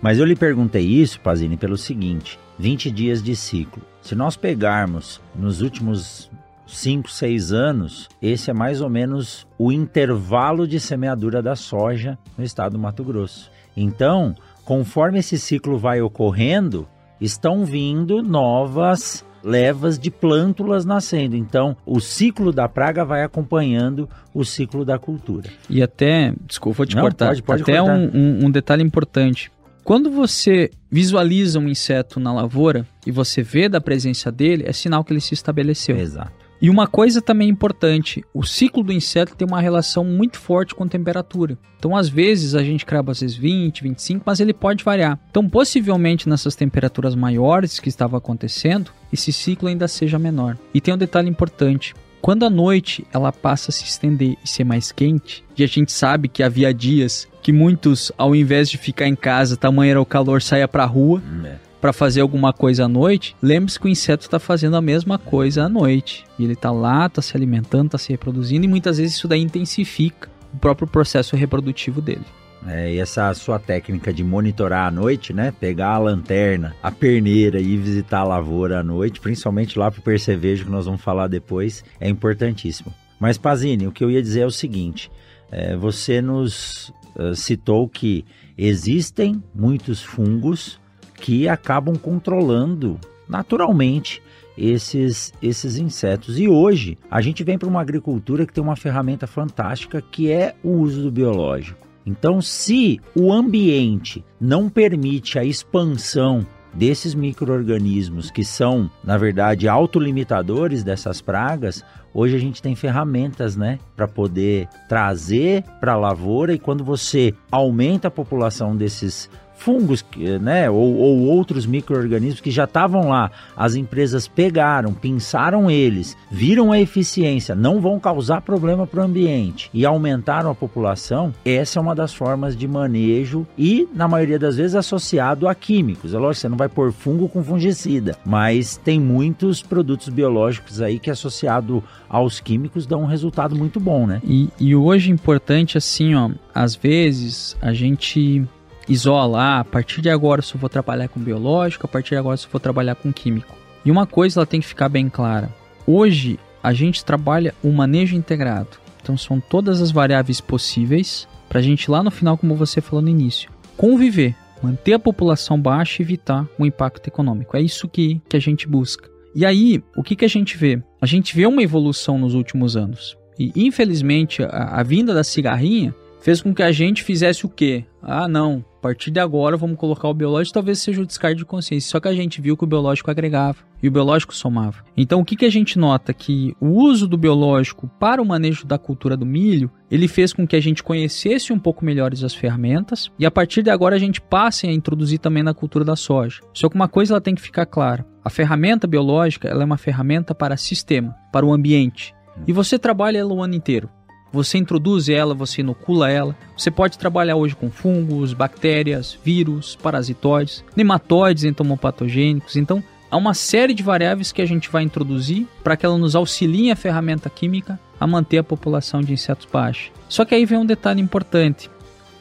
Mas eu lhe perguntei isso, Pazini, pelo seguinte: 20 dias de ciclo. Se nós pegarmos nos últimos 5, 6 anos, esse é mais ou menos o intervalo de semeadura da soja no estado do Mato Grosso. Então, conforme esse ciclo vai ocorrendo, estão vindo novas levas de plântulas nascendo. Então, o ciclo da praga vai acompanhando o ciclo da cultura. E até, desculpa, vou te Não, cortar. Pode, pode até cortar. Um, um, um detalhe importante. Quando você visualiza um inseto na lavoura e você vê da presença dele, é sinal que ele se estabeleceu. Exato. E uma coisa também importante, o ciclo do inseto tem uma relação muito forte com temperatura. Então, às vezes, a gente crava às vezes 20, 25, mas ele pode variar. Então, possivelmente nessas temperaturas maiores que estava acontecendo, esse ciclo ainda seja menor. E tem um detalhe importante. Quando a noite ela passa a se estender e ser mais quente, e a gente sabe que havia dias que muitos, ao invés de ficar em casa, tamanho era o calor, saia a rua. É para fazer alguma coisa à noite, lembre-se que o inseto está fazendo a mesma coisa à noite. E ele está lá, está se alimentando, está se reproduzindo, e muitas vezes isso daí intensifica o próprio processo reprodutivo dele. É, e essa sua técnica de monitorar à noite, né? Pegar a lanterna, a perneira e visitar a lavoura à noite, principalmente lá para o percevejo que nós vamos falar depois, é importantíssimo. Mas Pazini, o que eu ia dizer é o seguinte: é, você nos uh, citou que existem muitos fungos que acabam controlando naturalmente esses, esses insetos. E hoje a gente vem para uma agricultura que tem uma ferramenta fantástica que é o uso do biológico. Então, se o ambiente não permite a expansão desses micro-organismos que são, na verdade, autolimitadores dessas pragas, hoje a gente tem ferramentas, né, para poder trazer para a lavoura e quando você aumenta a população desses fungos, né, ou, ou outros micro-organismos que já estavam lá. As empresas pegaram, pensaram eles, viram a eficiência, não vão causar problema para o ambiente e aumentaram a população. Essa é uma das formas de manejo e, na maioria das vezes, associado a químicos. É lógico, você não vai pôr fungo com fungicida, mas tem muitos produtos biológicos aí que, associado aos químicos, dão um resultado muito bom, né? E, e hoje importante, assim, ó, às vezes a gente isola, a partir de agora eu só vou trabalhar com biológico, a partir de agora eu só vou trabalhar com químico. E uma coisa ela tem que ficar bem clara. Hoje a gente trabalha o manejo integrado. Então são todas as variáveis possíveis para a gente lá no final, como você falou no início, conviver, manter a população baixa e evitar o impacto econômico. É isso que, que a gente busca. E aí, o que, que a gente vê? A gente vê uma evolução nos últimos anos. E infelizmente a, a vinda da cigarrinha fez com que a gente fizesse o quê? Ah, não, partir de agora vamos colocar o biológico, talvez seja o descarte de consciência. Só que a gente viu que o biológico agregava e o biológico somava. Então o que, que a gente nota? Que o uso do biológico para o manejo da cultura do milho, ele fez com que a gente conhecesse um pouco melhores as ferramentas e a partir de agora a gente passe a introduzir também na cultura da soja. Só que uma coisa ela tem que ficar clara. A ferramenta biológica ela é uma ferramenta para sistema, para o ambiente. E você trabalha ela o ano inteiro. Você introduz ela, você inocula ela. Você pode trabalhar hoje com fungos, bactérias, vírus, parasitoides, nematóides entomopatogênicos. Então, há uma série de variáveis que a gente vai introduzir para que ela nos auxilie a ferramenta química a manter a população de insetos baixa. Só que aí vem um detalhe importante.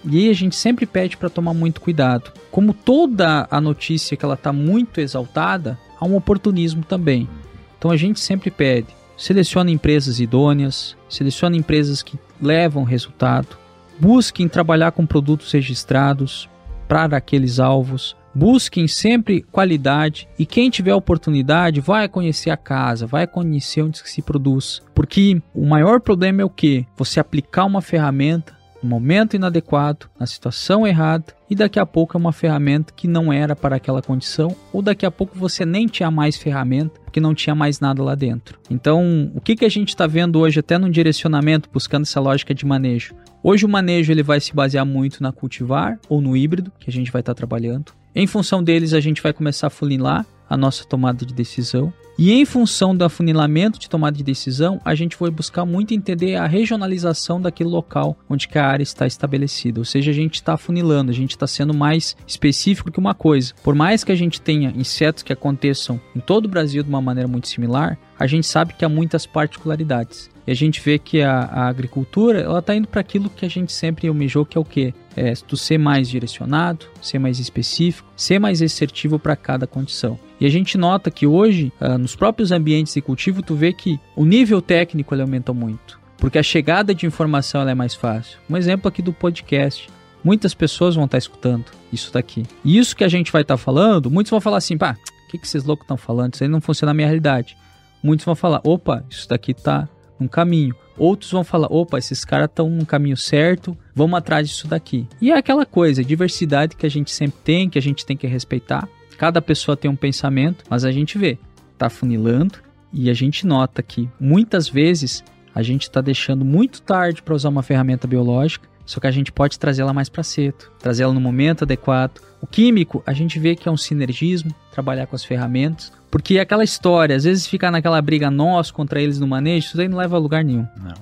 E aí a gente sempre pede para tomar muito cuidado. Como toda a notícia que ela está muito exaltada, há um oportunismo também. Então a gente sempre pede selecione empresas idôneas, selecione empresas que levam resultado, busquem trabalhar com produtos registrados para aqueles alvos, busquem sempre qualidade e quem tiver oportunidade vai conhecer a casa, vai conhecer onde se produz, porque o maior problema é o que? Você aplicar uma ferramenta no momento inadequado, na situação errada, e daqui a pouco é uma ferramenta que não era para aquela condição, ou daqui a pouco você nem tinha mais ferramenta, porque não tinha mais nada lá dentro. Então, o que, que a gente está vendo hoje, até no direcionamento, buscando essa lógica de manejo? Hoje o manejo ele vai se basear muito na cultivar ou no híbrido, que a gente vai estar tá trabalhando. Em função deles, a gente vai começar a funilar a nossa tomada de decisão. E em função do afunilamento de tomada de decisão, a gente foi buscar muito entender a regionalização daquele local onde a área está estabelecida. Ou seja, a gente está afunilando, a gente está sendo mais específico que uma coisa. Por mais que a gente tenha insetos que aconteçam em todo o Brasil de uma maneira muito similar, a gente sabe que há muitas particularidades. E a gente vê que a, a agricultura ela está indo para aquilo que a gente sempre almejou, que é o quê? É tu ser mais direcionado, ser mais específico, ser mais assertivo para cada condição. E a gente nota que hoje, uh, nos próprios ambientes de cultivo, tu vê que o nível técnico ele aumenta muito. Porque a chegada de informação é mais fácil. Um exemplo aqui do podcast. Muitas pessoas vão estar tá escutando isso daqui. E isso que a gente vai estar tá falando, muitos vão falar assim, pá, o que, que esses loucos estão falando? Isso aí não funciona na minha realidade. Muitos vão falar, opa, isso daqui tá um caminho. Outros vão falar: opa, esses caras estão no caminho certo, vamos atrás disso daqui. E é aquela coisa, diversidade que a gente sempre tem, que a gente tem que respeitar. Cada pessoa tem um pensamento, mas a gente vê, tá funilando e a gente nota que muitas vezes a gente está deixando muito tarde para usar uma ferramenta biológica, só que a gente pode trazê-la mais para cedo, trazê-la no momento adequado. O químico, a gente vê que é um sinergismo, trabalhar com as ferramentas. Porque aquela história, às vezes ficar naquela briga nós contra eles no manejo, isso daí não leva a lugar nenhum. Não.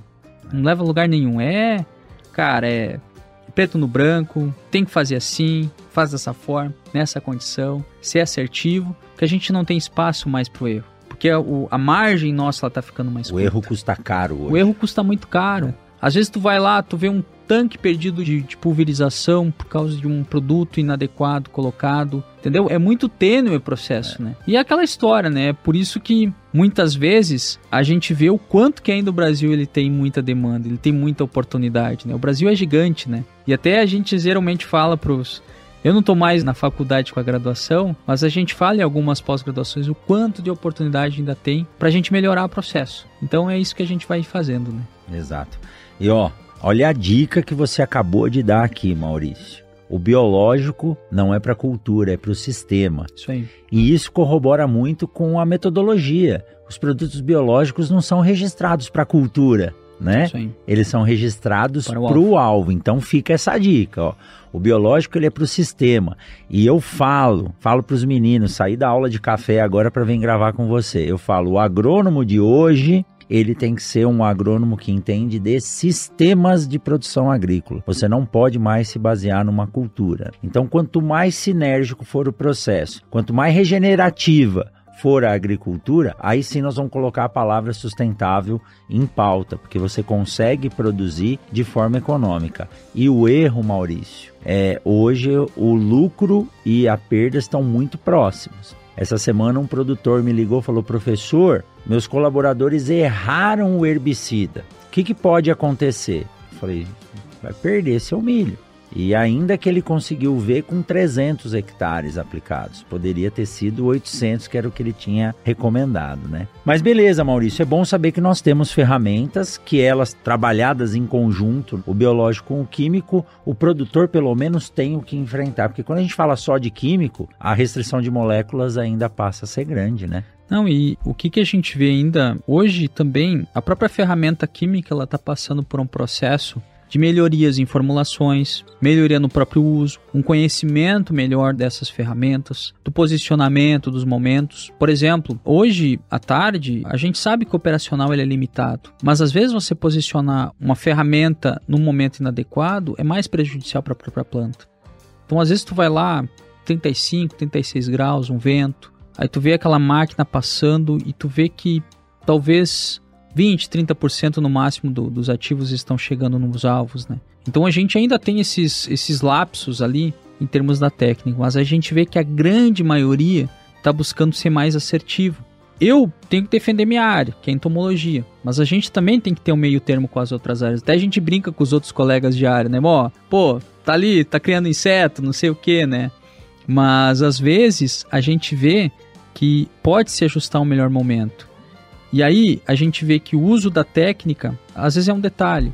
Não leva a lugar nenhum. É, cara, é preto no branco, tem que fazer assim, faz dessa forma, nessa condição, ser assertivo, que a gente não tem espaço mais pro erro. Porque a, o, a margem nossa ela tá ficando mais O curta. erro custa caro hoje. O erro custa muito caro. Às vezes tu vai lá, tu vê um tanque perdido de, de, pulverização por causa de um produto inadequado colocado, entendeu? É muito tênue o processo, é. né? E é aquela história, né? É por isso que muitas vezes a gente vê o quanto que ainda o Brasil ele tem muita demanda, ele tem muita oportunidade, né? O Brasil é gigante, né? E até a gente geralmente fala pros eu não estou mais na faculdade com a graduação, mas a gente fala em algumas pós-graduações o quanto de oportunidade ainda tem para a gente melhorar o processo. Então é isso que a gente vai fazendo, né? Exato. E ó, Olha a dica que você acabou de dar aqui, Maurício. O biológico não é para a cultura, é para o sistema. Isso aí. E isso corrobora muito com a metodologia. Os produtos biológicos não são registrados para a cultura. né? Eles são registrados para o alvo. alvo. Então fica essa dica, ó. O biológico ele é para o sistema. E eu falo, falo para os meninos, sair da aula de café agora para vir gravar com você. Eu falo, o agrônomo de hoje ele tem que ser um agrônomo que entende de sistemas de produção agrícola. Você não pode mais se basear numa cultura. Então, quanto mais sinérgico for o processo, quanto mais regenerativa for a agricultura, aí sim nós vamos colocar a palavra sustentável em pauta, porque você consegue produzir de forma econômica. E o erro, Maurício, é hoje o lucro e a perda estão muito próximos. Essa semana um produtor me ligou falou: professor, meus colaboradores erraram o herbicida. O que, que pode acontecer? Falei: vai perder seu milho. E ainda que ele conseguiu ver com 300 hectares aplicados, poderia ter sido 800, que era o que ele tinha recomendado, né? Mas beleza, Maurício, é bom saber que nós temos ferramentas que elas trabalhadas em conjunto, o biológico com o químico, o produtor pelo menos tem o que enfrentar, porque quando a gente fala só de químico, a restrição de moléculas ainda passa a ser grande, né? Não, e o que, que a gente vê ainda hoje também, a própria ferramenta química ela está passando por um processo de melhorias em formulações, melhoria no próprio uso, um conhecimento melhor dessas ferramentas, do posicionamento dos momentos. Por exemplo, hoje à tarde, a gente sabe que o operacional ele é limitado, mas às vezes você posicionar uma ferramenta num momento inadequado é mais prejudicial para a própria planta. Então, às vezes tu vai lá 35, 36 graus, um vento, aí tu vê aquela máquina passando e tu vê que talvez 20, 30% no máximo do, dos ativos estão chegando nos alvos, né? Então a gente ainda tem esses, esses lapsos ali em termos da técnica, mas a gente vê que a grande maioria está buscando ser mais assertivo. Eu tenho que defender minha área, que é entomologia, mas a gente também tem que ter um meio termo com as outras áreas. Até a gente brinca com os outros colegas de área, né? Ó, pô, tá ali, tá criando inseto, não sei o que, né? Mas às vezes a gente vê que pode se ajustar um melhor momento. E aí a gente vê que o uso da técnica, às vezes é um detalhe.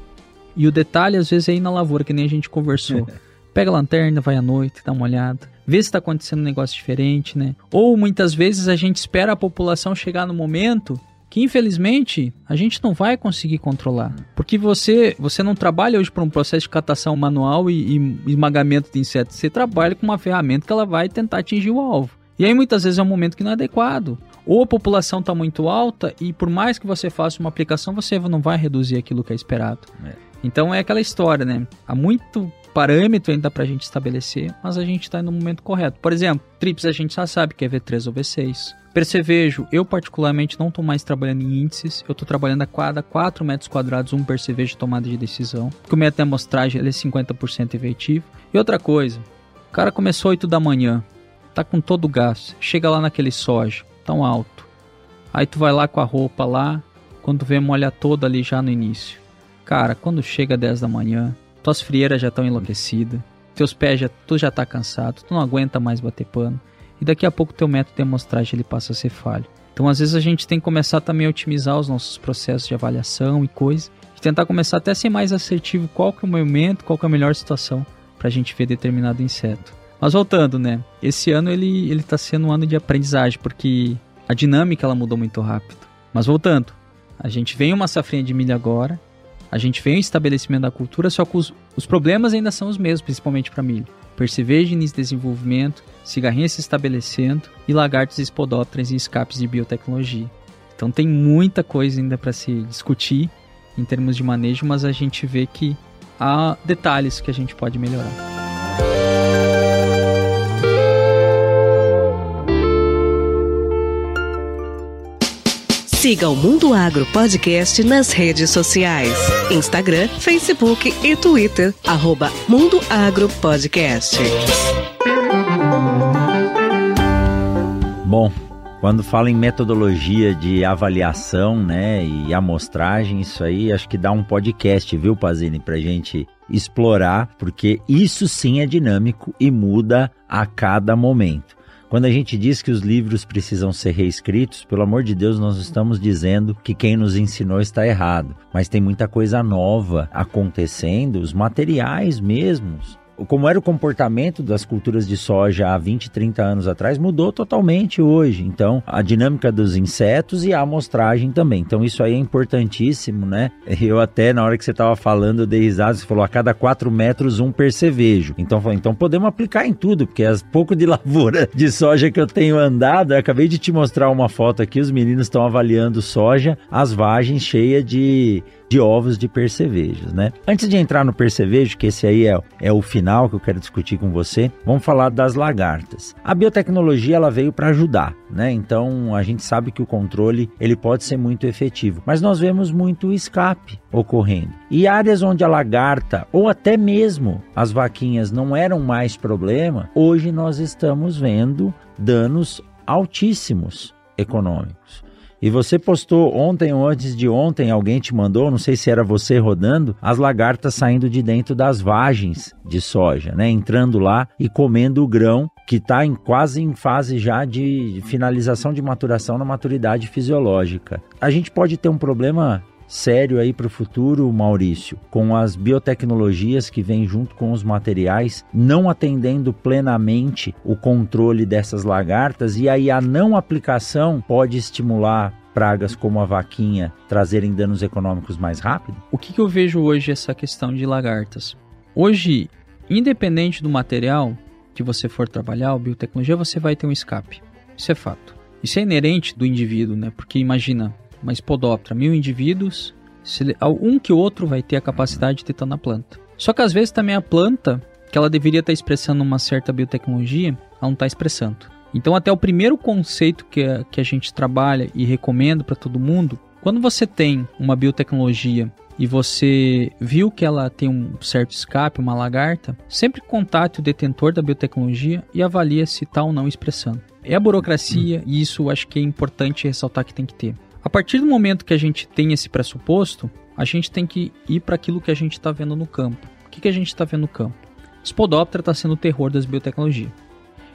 E o detalhe, às vezes, é ir na lavoura, que nem a gente conversou. Pega a lanterna, vai à noite, dá uma olhada. Vê se está acontecendo um negócio diferente, né? Ou muitas vezes a gente espera a população chegar no momento que infelizmente a gente não vai conseguir controlar. Porque você, você não trabalha hoje para um processo de catação manual e, e esmagamento de insetos. Você trabalha com uma ferramenta que ela vai tentar atingir o alvo. E aí muitas vezes é um momento que não é adequado ou a população está muito alta e por mais que você faça uma aplicação, você não vai reduzir aquilo que é esperado. É. Então é aquela história, né? Há muito parâmetro ainda para a gente estabelecer, mas a gente está no momento correto. Por exemplo, TRIPS a gente já sabe que é V3 ou V6. Percevejo, eu particularmente não estou mais trabalhando em índices, eu estou trabalhando a cada 4 metros quadrados um percevejo de tomada de decisão, que o método de amostragem ele é 50% efetivo. E outra coisa, o cara começou 8 da manhã, tá com todo o gás, chega lá naquele soja, tão alto. Aí tu vai lá com a roupa lá, quando vê molha toda ali já no início. Cara, quando chega 10 da manhã, tuas frieiras já estão enlouquecidas, teus pés já, tu já tá cansado, tu não aguenta mais bater pano. E daqui a pouco teu método de amostragem ele passa a ser falho. Então às vezes a gente tem que começar também a otimizar os nossos processos de avaliação e coisa, e tentar começar até a ser mais assertivo qual que é o momento, qual que é a melhor situação para a gente ver determinado inseto. Mas voltando, né? Esse ano ele, ele tá sendo um ano de aprendizagem, porque a dinâmica ela mudou muito rápido. Mas voltando, a gente vem uma safrinha de milho agora, a gente vem o estabelecimento da cultura, só que os, os problemas ainda são os mesmos, principalmente para milho. Percevejo em desenvolvimento, cigarrinha se estabelecendo e lagartos espodópteras e escapes de biotecnologia. Então tem muita coisa ainda para se discutir em termos de manejo, mas a gente vê que há detalhes que a gente pode melhorar. Siga o Mundo Agro Podcast nas redes sociais: Instagram, Facebook e Twitter. Arroba Mundo Agro Podcast. Bom, quando fala em metodologia de avaliação, né, e amostragem, isso aí acho que dá um podcast, viu, Pazini, pra gente explorar, porque isso sim é dinâmico e muda a cada momento. Quando a gente diz que os livros precisam ser reescritos, pelo amor de Deus, nós estamos dizendo que quem nos ensinou está errado. Mas tem muita coisa nova acontecendo, os materiais mesmos como era o comportamento das culturas de soja há 20, 30 anos atrás, mudou totalmente hoje. Então, a dinâmica dos insetos e a amostragem também. Então, isso aí é importantíssimo, né? Eu até, na hora que você estava falando, eu dei risada, você falou a cada 4 metros um percevejo. Então, então podemos aplicar em tudo, porque as pouco de lavoura de soja que eu tenho andado, eu acabei de te mostrar uma foto aqui, os meninos estão avaliando soja, as vagens cheias de de ovos de percevejos, né? Antes de entrar no percevejo, que esse aí é, é o final que eu quero discutir com você, vamos falar das lagartas. A biotecnologia ela veio para ajudar, né? Então a gente sabe que o controle ele pode ser muito efetivo, mas nós vemos muito escape ocorrendo. E áreas onde a lagarta ou até mesmo as vaquinhas não eram mais problema, hoje nós estamos vendo danos altíssimos econômicos. E você postou ontem ou antes de ontem, alguém te mandou, não sei se era você rodando, as lagartas saindo de dentro das vagens de soja, né? Entrando lá e comendo o grão que está em, quase em fase já de finalização de maturação na maturidade fisiológica. A gente pode ter um problema sério aí para o futuro, Maurício, com as biotecnologias que vêm junto com os materiais, não atendendo plenamente o controle dessas lagartas e aí a não aplicação pode estimular pragas como a vaquinha trazerem danos econômicos mais rápido? O que, que eu vejo hoje essa questão de lagartas? Hoje, independente do material que você for trabalhar, biotecnologia, você vai ter um escape. Isso é fato. Isso é inerente do indivíduo, né? Porque imagina, uma espodóptera, mil indivíduos, um que outro vai ter a capacidade de estar na planta. Só que às vezes também a planta, que ela deveria estar expressando uma certa biotecnologia, ela não está expressando. Então até o primeiro conceito que a, que a gente trabalha e recomenda para todo mundo, quando você tem uma biotecnologia e você viu que ela tem um certo escape, uma lagarta, sempre contate o detentor da biotecnologia e avalie se está ou não expressando. É a burocracia e isso acho que é importante ressaltar que tem que ter. A partir do momento que a gente tem esse pressuposto, a gente tem que ir para aquilo que a gente está vendo no campo. O que, que a gente está vendo no campo? Spodoptera está sendo o terror das biotecnologias.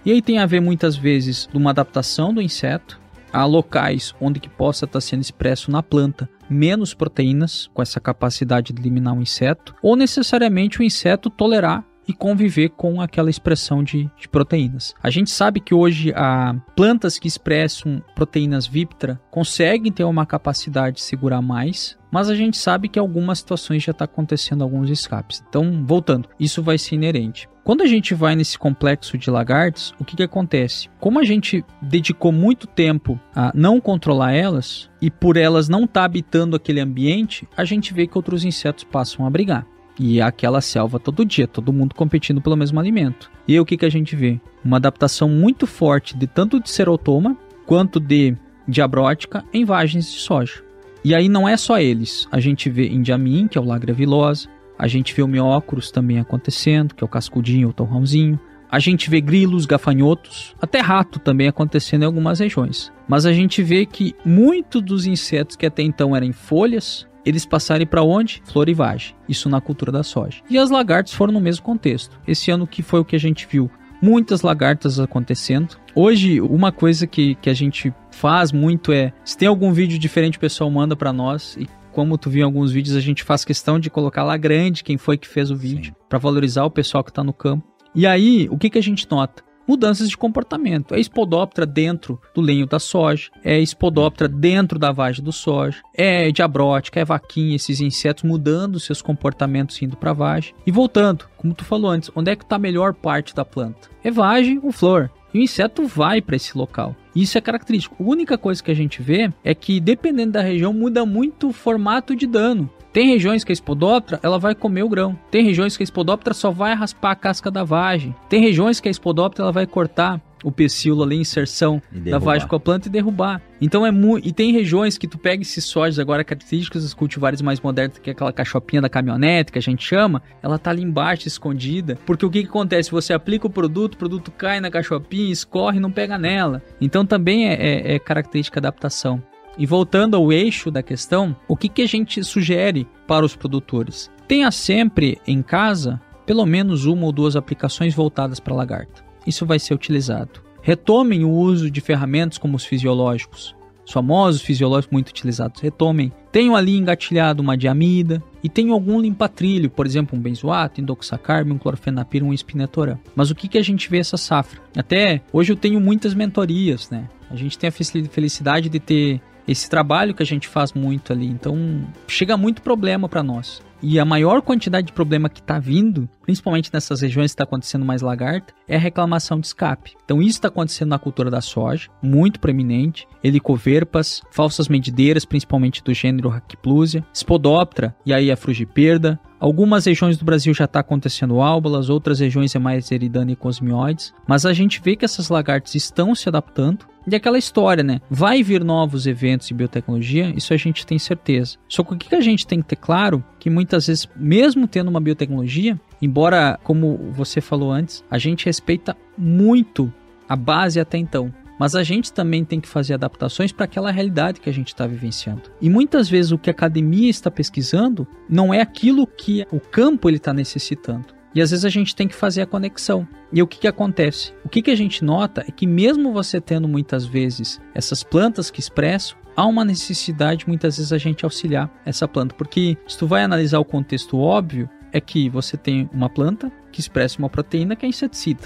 E aí tem a ver muitas vezes de uma adaptação do inseto a locais onde que possa estar tá sendo expresso na planta menos proteínas, com essa capacidade de eliminar um inseto, ou necessariamente o inseto tolerar e conviver com aquela expressão de, de proteínas. A gente sabe que hoje a plantas que expressam proteínas Viptra conseguem ter uma capacidade de segurar mais, mas a gente sabe que algumas situações já está acontecendo alguns escapes. Então, voltando, isso vai ser inerente. Quando a gente vai nesse complexo de lagartos, o que, que acontece? Como a gente dedicou muito tempo a não controlar elas e por elas não estar tá habitando aquele ambiente, a gente vê que outros insetos passam a brigar. E aquela selva todo dia, todo mundo competindo pelo mesmo alimento. E aí o que, que a gente vê? Uma adaptação muito forte de tanto de serotoma quanto de diabrótica em vagens de soja. E aí não é só eles. A gente vê indiamin, que é o lagra vilosa. A gente vê o miócuros também acontecendo, que é o cascudinho, o torrãozinho. A gente vê grilos, gafanhotos, até rato também acontecendo em algumas regiões. Mas a gente vê que muitos dos insetos que até então eram folhas, eles passarem para onde? Florivagem. Isso na cultura da soja. E as lagartas foram no mesmo contexto. Esse ano que foi o que a gente viu muitas lagartas acontecendo. Hoje, uma coisa que, que a gente faz muito é, se tem algum vídeo diferente, o pessoal manda para nós e como tu viu em alguns vídeos, a gente faz questão de colocar lá grande quem foi que fez o vídeo, para valorizar o pessoal que está no campo. E aí, o que, que a gente nota? Mudanças de comportamento. É espodóptera dentro do lenho da soja, é espodóptera dentro da vagem do soja, é diabrótica, é vaquinha, esses insetos mudando seus comportamentos indo para a vagem. E voltando, como tu falou antes, onde é que está a melhor parte da planta? É vagem ou flor. E o inseto vai para esse local. Isso é característico. A única coisa que a gente vê é que, dependendo da região, muda muito o formato de dano. Tem regiões que a espodóptera ela vai comer o grão. Tem regiões que a espodóptera só vai raspar a casca da vagem. Tem regiões que a espodóptera ela vai cortar o pecíolo ali, inserção da vagem com a planta e derrubar. Então é muito. E tem regiões que tu pega esses sojas agora características dos cultivares mais modernos, que é aquela cachopinha da caminhonete que a gente chama, ela tá ali embaixo escondida. Porque o que, que acontece? Você aplica o produto, o produto cai na cachopinha, escorre e não pega nela. Então também é, é, é característica adaptação. E voltando ao eixo da questão, o que, que a gente sugere para os produtores? Tenha sempre em casa pelo menos uma ou duas aplicações voltadas para lagarta. Isso vai ser utilizado. Retomem o uso de ferramentas como os fisiológicos. os famosos fisiológicos muito utilizados retomem. Tenho ali engatilhado uma diamida e tenho algum limpatrilho, por exemplo, um benzoato, indoxacarb, um clorfenapir, um espinetorã. Mas o que, que a gente vê essa safra? Até hoje eu tenho muitas mentorias, né? A gente tem a felicidade de ter esse trabalho que a gente faz muito ali. Então, chega muito problema para nós. E a maior quantidade de problema que está vindo, principalmente nessas regiões que está acontecendo mais lagarta, é a reclamação de escape. Então isso está acontecendo na cultura da soja, muito preeminente, helicoverpas, falsas medideiras, principalmente do gênero Raciplusia, Spodoptera e aí a frugiperda. Algumas regiões do Brasil já está acontecendo álbulas, outras regiões é mais eridana e cosmioides, mas a gente vê que essas lagartas estão se adaptando e aquela história, né? Vai vir novos eventos de biotecnologia, isso a gente tem certeza. Só que o que a gente tem que ter claro, que muitas vezes, mesmo tendo uma biotecnologia, embora, como você falou antes, a gente respeita muito a base até então. Mas a gente também tem que fazer adaptações para aquela realidade que a gente está vivenciando. E muitas vezes o que a academia está pesquisando não é aquilo que o campo ele está necessitando. E às vezes a gente tem que fazer a conexão. E o que, que acontece? O que, que a gente nota é que, mesmo você tendo muitas vezes essas plantas que expressam, há uma necessidade muitas vezes a gente auxiliar essa planta. Porque se tu vai analisar o contexto óbvio, é que você tem uma planta que expressa uma proteína que é inseticida.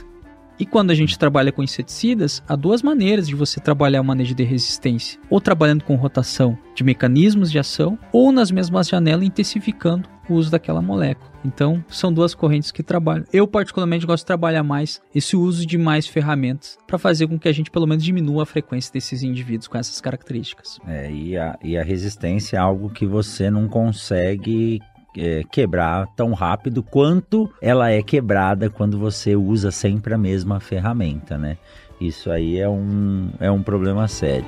E quando a gente trabalha com inseticidas, há duas maneiras de você trabalhar o manejo de resistência: ou trabalhando com rotação de mecanismos de ação, ou nas mesmas janelas intensificando o uso daquela molécula. Então, são duas correntes que trabalham. Eu, particularmente, gosto de trabalhar mais esse uso de mais ferramentas para fazer com que a gente, pelo menos, diminua a frequência desses indivíduos com essas características. É, e, a, e a resistência é algo que você não consegue é, quebrar tão rápido quanto ela é quebrada quando você usa sempre a mesma ferramenta, né? Isso aí é um, é um problema sério.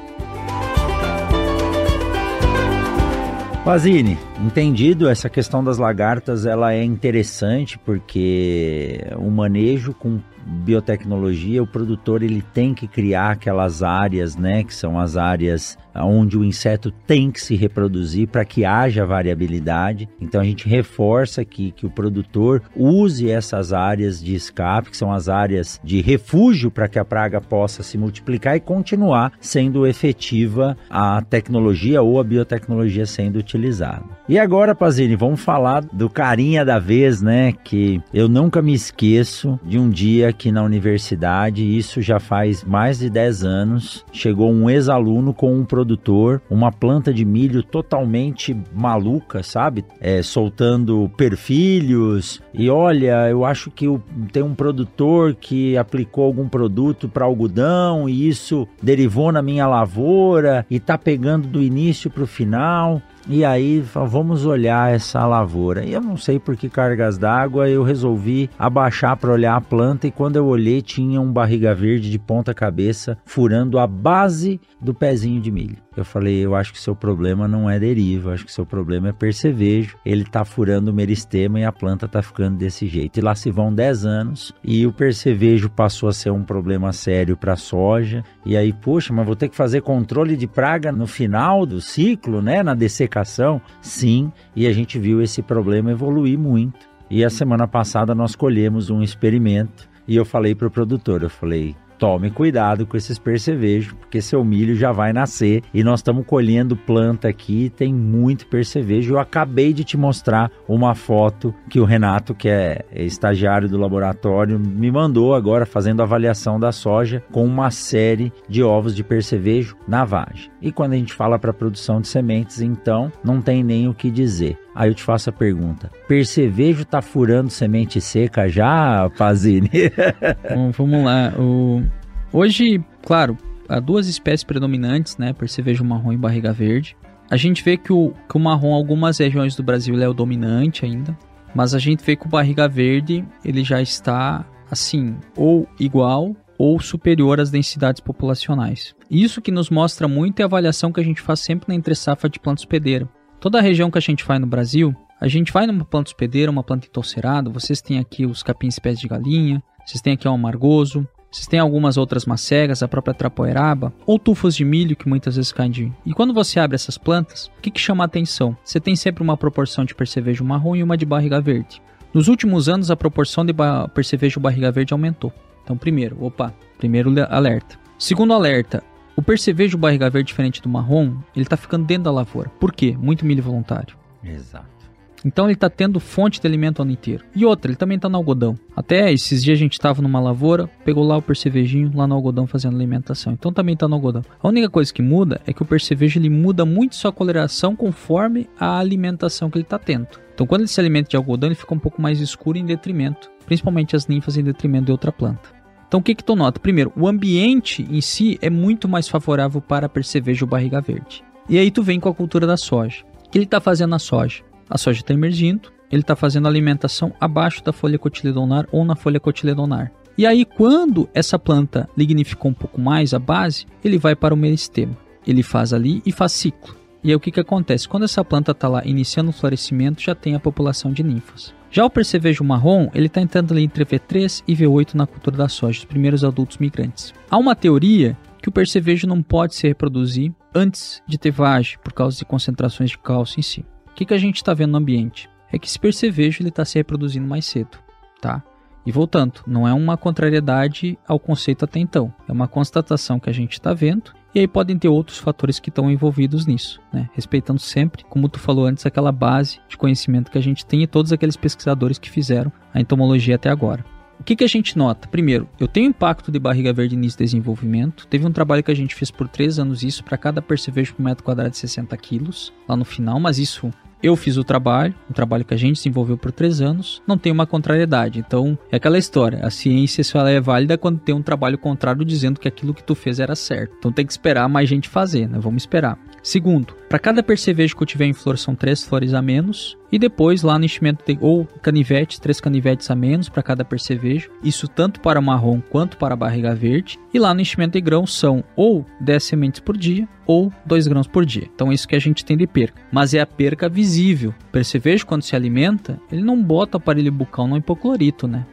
Pazini, entendido, essa questão das lagartas ela é interessante porque o manejo com biotecnologia, o produtor ele tem que criar aquelas áreas, né, que são as áreas onde o inseto tem que se reproduzir para que haja variabilidade. Então a gente reforça aqui que o produtor use essas áreas de escape, que são as áreas de refúgio para que a praga possa se multiplicar e continuar sendo efetiva a tecnologia ou a biotecnologia sendo utilizada. E agora, Pazini, vamos falar do carinha da vez, né, que eu nunca me esqueço de um dia aqui na universidade, isso já faz mais de 10 anos, chegou um ex-aluno com um produtor, uma planta de milho totalmente maluca, sabe? É, soltando perfilhos. E olha, eu acho que tem um produtor que aplicou algum produto para algodão e isso derivou na minha lavoura e tá pegando do início para o final. E aí vamos olhar essa lavoura. E eu não sei por que cargas d'água, eu resolvi abaixar para olhar a planta e quando eu olhei tinha um barriga verde de ponta cabeça furando a base do pezinho de milho. Eu falei, eu acho que seu problema não é deriva, acho que seu problema é percevejo. Ele tá furando o meristema e a planta tá ficando desse jeito. E lá se vão 10 anos e o percevejo passou a ser um problema sério para soja. E aí, poxa, mas vou ter que fazer controle de praga no final do ciclo, né, na dessecação? Sim, e a gente viu esse problema evoluir muito. E a semana passada nós colhemos um experimento e eu falei para o produtor, eu falei, tome cuidado com esses percevejos, porque seu milho já vai nascer e nós estamos colhendo planta aqui, tem muito percevejo. Eu acabei de te mostrar uma foto que o Renato, que é estagiário do laboratório, me mandou agora fazendo avaliação da soja com uma série de ovos de percevejo na vagem. E quando a gente fala para produção de sementes, então não tem nem o que dizer. Aí eu te faço a pergunta: percevejo tá furando semente seca já, Pazini? Bom, vamos lá. O... Hoje, claro, há duas espécies predominantes, né? Percevejo marrom e barriga verde. A gente vê que o, que o marrom, algumas regiões do Brasil, é o dominante ainda. Mas a gente vê que o barriga verde, ele já está, assim, ou igual ou superior às densidades populacionais. Isso que nos mostra muito é a avaliação que a gente faz sempre na entre-safra de planta hospedeira. Toda a região que a gente vai no Brasil, a gente vai numa planta hospedeira, uma planta entorcerada, vocês têm aqui os capins pés de galinha, vocês têm aqui o amargoso, vocês têm algumas outras macegas, a própria trapoeraba, ou tufos de milho que muitas vezes caem de... E quando você abre essas plantas, o que, que chama a atenção? Você tem sempre uma proporção de percevejo marrom e uma de barriga verde. Nos últimos anos, a proporção de ba percevejo barriga verde aumentou. Então, primeiro, opa, primeiro alerta. Segundo alerta, O percevejo barriga verde, diferente do marrom, ele está ficando dentro da lavoura. Por quê? Muito milho voluntário. Exato. Então ele está tendo fonte de alimento o ano inteiro. E outra, ele também está no algodão. Até esses dias a gente estava numa lavoura, pegou lá o percevejinho lá no algodão fazendo alimentação. Então também está no algodão. A única coisa que muda é que o percevejo ele muda muito sua coloração conforme a alimentação que ele está tendo. Então quando ele se alimenta de algodão, ele fica um pouco mais escuro em detrimento, principalmente as ninfas em detrimento de outra planta. Então o que que tu nota? Primeiro, o ambiente em si é muito mais favorável para percevejo barriga verde. E aí tu vem com a cultura da soja. O que ele está fazendo na soja? A soja está emergindo, ele está fazendo alimentação abaixo da folha cotiledonar ou na folha cotiledonar. E aí, quando essa planta lignificou um pouco mais a base, ele vai para o meristema. Ele faz ali e faz ciclo. E aí o que, que acontece? Quando essa planta está lá iniciando o florescimento, já tem a população de ninfas. Já o percevejo marrom, ele está entrando ali entre V3 e V8 na cultura da soja, os primeiros adultos migrantes. Há uma teoria que o percevejo não pode se reproduzir antes de ter vagem, por causa de concentrações de cálcio em si que, que a gente está vendo no ambiente? É que esse percevejo está se reproduzindo mais cedo, tá? E voltando, não é uma contrariedade ao conceito até então, é uma constatação que a gente está vendo e aí podem ter outros fatores que estão envolvidos nisso, né? Respeitando sempre, como tu falou antes, aquela base de conhecimento que a gente tem e todos aqueles pesquisadores que fizeram a entomologia até agora. O que, que a gente nota? Primeiro, eu tenho impacto de barriga verde de desenvolvimento. Teve um trabalho que a gente fez por três anos isso para cada percevejo por metro quadrado de 60 quilos lá no final, mas isso eu fiz o trabalho, um trabalho que a gente desenvolveu por três anos, não tem uma contrariedade. Então, é aquela história, a ciência só é válida quando tem um trabalho contrário dizendo que aquilo que tu fez era certo. Então tem que esperar mais gente fazer, né? Vamos esperar. Segundo, para cada percevejo que eu tiver em flor são três flores a menos. E depois lá no enchimento de, ou canivetes, três canivetes a menos para cada percevejo. Isso tanto para marrom quanto para barriga verde. E lá no enchimento de grão são ou 10 sementes por dia ou 2 grãos por dia. Então é isso que a gente tem de perca. Mas é a perca visível. O percevejo quando se alimenta, ele não bota aparelho bucal no hipoclorito, né?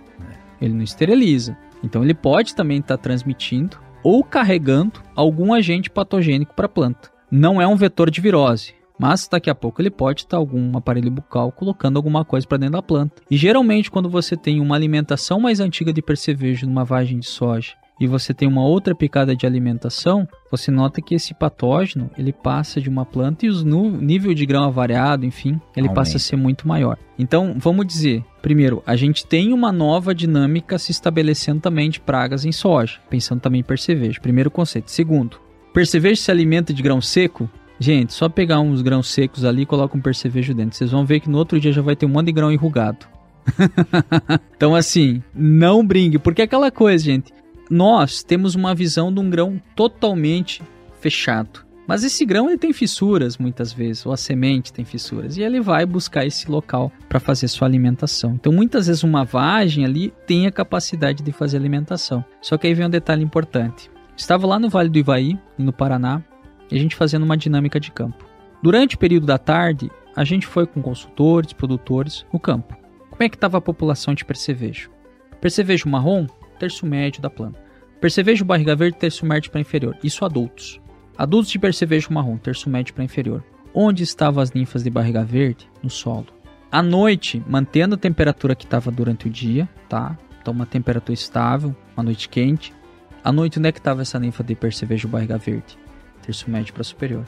Ele não esteriliza. Então ele pode também estar tá transmitindo ou carregando algum agente patogênico para a planta não é um vetor de virose. Mas daqui a pouco ele pode estar algum aparelho bucal colocando alguma coisa para dentro da planta. E geralmente quando você tem uma alimentação mais antiga de percevejo numa vagem de soja e você tem uma outra picada de alimentação, você nota que esse patógeno ele passa de uma planta e o nível de grão avariado, enfim, ele Aumenta. passa a ser muito maior. Então, vamos dizer, primeiro, a gente tem uma nova dinâmica se estabelecendo também de pragas em soja, pensando também em percevejo. Primeiro conceito. Segundo, Percevejo se alimenta de grão seco? Gente, só pegar uns grãos secos ali e colocar um percevejo dentro. Vocês vão ver que no outro dia já vai ter um monte de grão enrugado. então, assim, não brinque, porque é aquela coisa, gente. Nós temos uma visão de um grão totalmente fechado. Mas esse grão ele tem fissuras muitas vezes, ou a semente tem fissuras, e ele vai buscar esse local para fazer sua alimentação. Então, muitas vezes uma vagem ali tem a capacidade de fazer alimentação. Só que aí vem um detalhe importante. Estava lá no Vale do Ivaí, no Paraná, e a gente fazendo uma dinâmica de campo. Durante o período da tarde, a gente foi com consultores, produtores no campo. Como é que estava a população de percevejo? Percevejo marrom, terço médio da planta. Percevejo barriga verde, terço médio para inferior. Isso adultos. Adultos de percevejo marrom, terço médio para inferior. Onde estavam as ninfas de barriga verde? No solo. À noite, mantendo a temperatura que estava durante o dia, tá? Então uma temperatura estável, uma noite quente. À noite, onde é que estava essa ninfa de percevejo barriga verde? Terço médio para superior.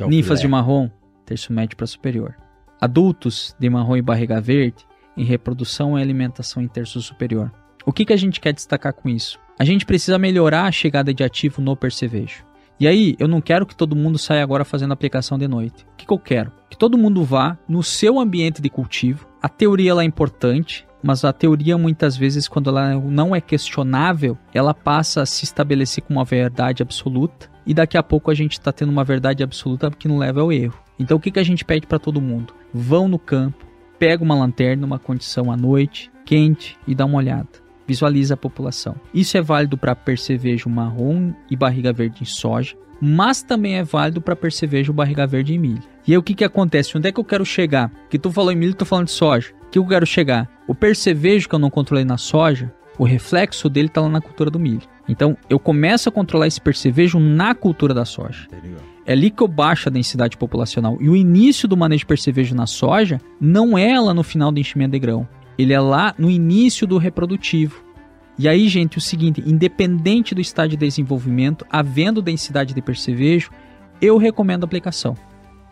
É Ninfas filé. de marrom, terço médio para superior. Adultos de marrom e barriga verde, em reprodução e alimentação em terço superior. O que, que a gente quer destacar com isso? A gente precisa melhorar a chegada de ativo no percevejo. E aí, eu não quero que todo mundo saia agora fazendo aplicação de noite. O que, que eu quero? Que todo mundo vá no seu ambiente de cultivo. A teoria é importante, mas a teoria muitas vezes quando ela não é questionável, ela passa a se estabelecer como uma verdade absoluta e daqui a pouco a gente está tendo uma verdade absoluta que não leva ao erro. Então o que, que a gente pede para todo mundo? Vão no campo, pega uma lanterna, uma condição à noite, quente e dá uma olhada. Visualiza a população. Isso é válido para percevejo marrom e barriga verde em soja, mas também é válido para percevejo barriga verde em milho. E aí o que, que acontece? Onde é que eu quero chegar? Que tu falou em milho, tu falando de soja. Que eu quero chegar? O percevejo que eu não controlei na soja, o reflexo dele está lá na cultura do milho. Então, eu começo a controlar esse percevejo na cultura da soja. É ali que eu baixo a densidade populacional. E o início do manejo de percevejo na soja não é lá no final do enchimento de grão. Ele é lá no início do reprodutivo. E aí, gente, o seguinte, independente do estado de desenvolvimento, havendo densidade de percevejo, eu recomendo a aplicação.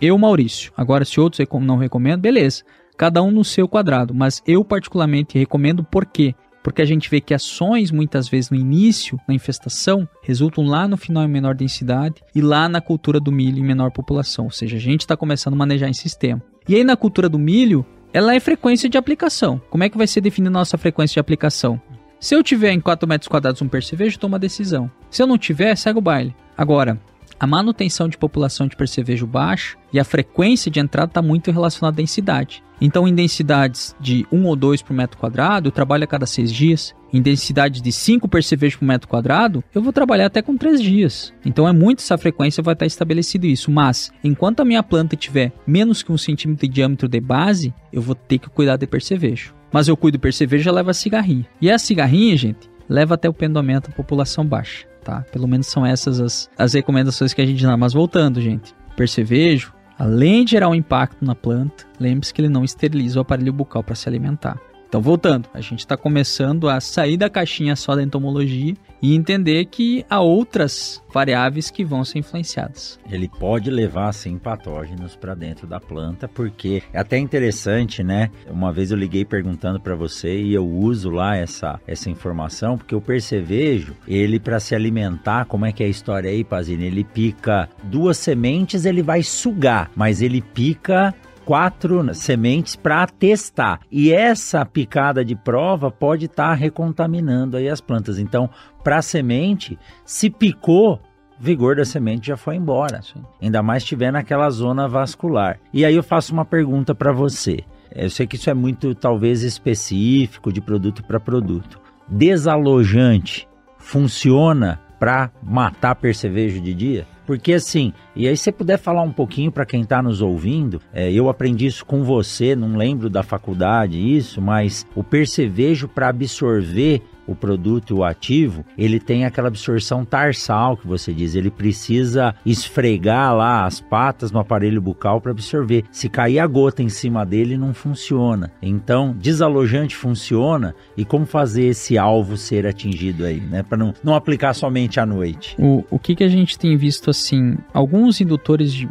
Eu, Maurício. Agora, se outros não recomendam, beleza. Cada um no seu quadrado. Mas eu, particularmente, recomendo por quê? Porque a gente vê que ações, muitas vezes no início, na infestação, resultam lá no final em menor densidade e lá na cultura do milho em menor população. Ou seja, a gente está começando a manejar em sistema. E aí, na cultura do milho, ela é frequência de aplicação. Como é que vai ser definida a nossa frequência de aplicação? Se eu tiver em 4 metros quadrados um percevejo, tomo uma decisão. Se eu não tiver, segue o baile. Agora, a manutenção de população de percevejo baixa e a frequência de entrada está muito relacionada à densidade. Então, em densidades de 1 ou 2 por metro quadrado, eu trabalho a cada 6 dias. Em densidade de 5 percevejos por metro quadrado, eu vou trabalhar até com 3 dias. Então, é muito essa frequência, vai estar estabelecido isso. Mas, enquanto a minha planta tiver menos que um centímetro de diâmetro de base, eu vou ter que cuidar de percevejo. Mas eu cuido do percevejo, já leva a cigarrinha. E a cigarrinha, gente, leva até o pendomento a população baixa tá? Pelo menos são essas as, as recomendações que a gente dá. Mas voltando, gente, percevejo, além de gerar um impacto na planta, lembre-se que ele não esteriliza o aparelho bucal para se alimentar. Então, voltando, a gente está começando a sair da caixinha só da entomologia e entender que há outras variáveis que vão ser influenciadas. Ele pode levar sim patógenos para dentro da planta, porque é até interessante, né? Uma vez eu liguei perguntando para você e eu uso lá essa essa informação, porque o percevejo, ele para se alimentar, como é que é a história aí, Pazini? Ele pica duas sementes, ele vai sugar, mas ele pica quatro sementes para testar. E essa picada de prova pode estar tá recontaminando aí as plantas. Então, para a semente, se picou, vigor da semente já foi embora. Sim. Ainda mais estiver naquela zona vascular. E aí eu faço uma pergunta para você. Eu sei que isso é muito talvez específico de produto para produto. Desalojante funciona para matar percevejo de dia? Porque assim, e aí se puder falar um pouquinho para quem está nos ouvindo, é, eu aprendi isso com você, não lembro da faculdade isso, mas o percevejo para absorver o produto o ativo, ele tem aquela absorção tarsal que você diz, ele precisa esfregar lá as patas no aparelho bucal para absorver. Se cair a gota em cima dele, não funciona. Então, desalojante funciona e como fazer esse alvo ser atingido aí, né? Para não, não aplicar somente à noite. O, o que, que a gente tem visto assim? Alguns indutores de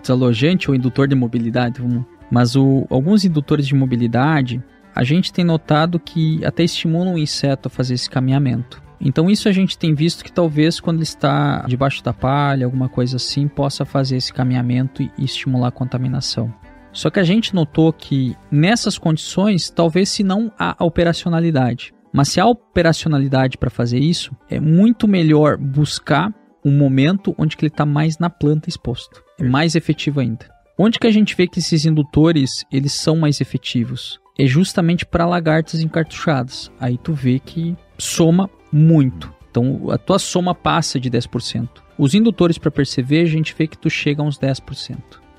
desalojante ou indutor de mobilidade, mas o, alguns indutores de mobilidade a gente tem notado que até estimulam o inseto a fazer esse caminhamento. Então isso a gente tem visto que talvez quando ele está debaixo da palha, alguma coisa assim, possa fazer esse caminhamento e estimular a contaminação. Só que a gente notou que nessas condições, talvez se não há operacionalidade. Mas se há operacionalidade para fazer isso, é muito melhor buscar um momento onde ele está mais na planta exposto. É mais efetivo ainda. Onde que a gente vê que esses indutores eles são mais efetivos? é justamente para lagartas encartuchadas. Aí tu vê que soma muito. Então a tua soma passa de 10%. Os indutores para perceber, a gente vê que tu chega a uns 10%.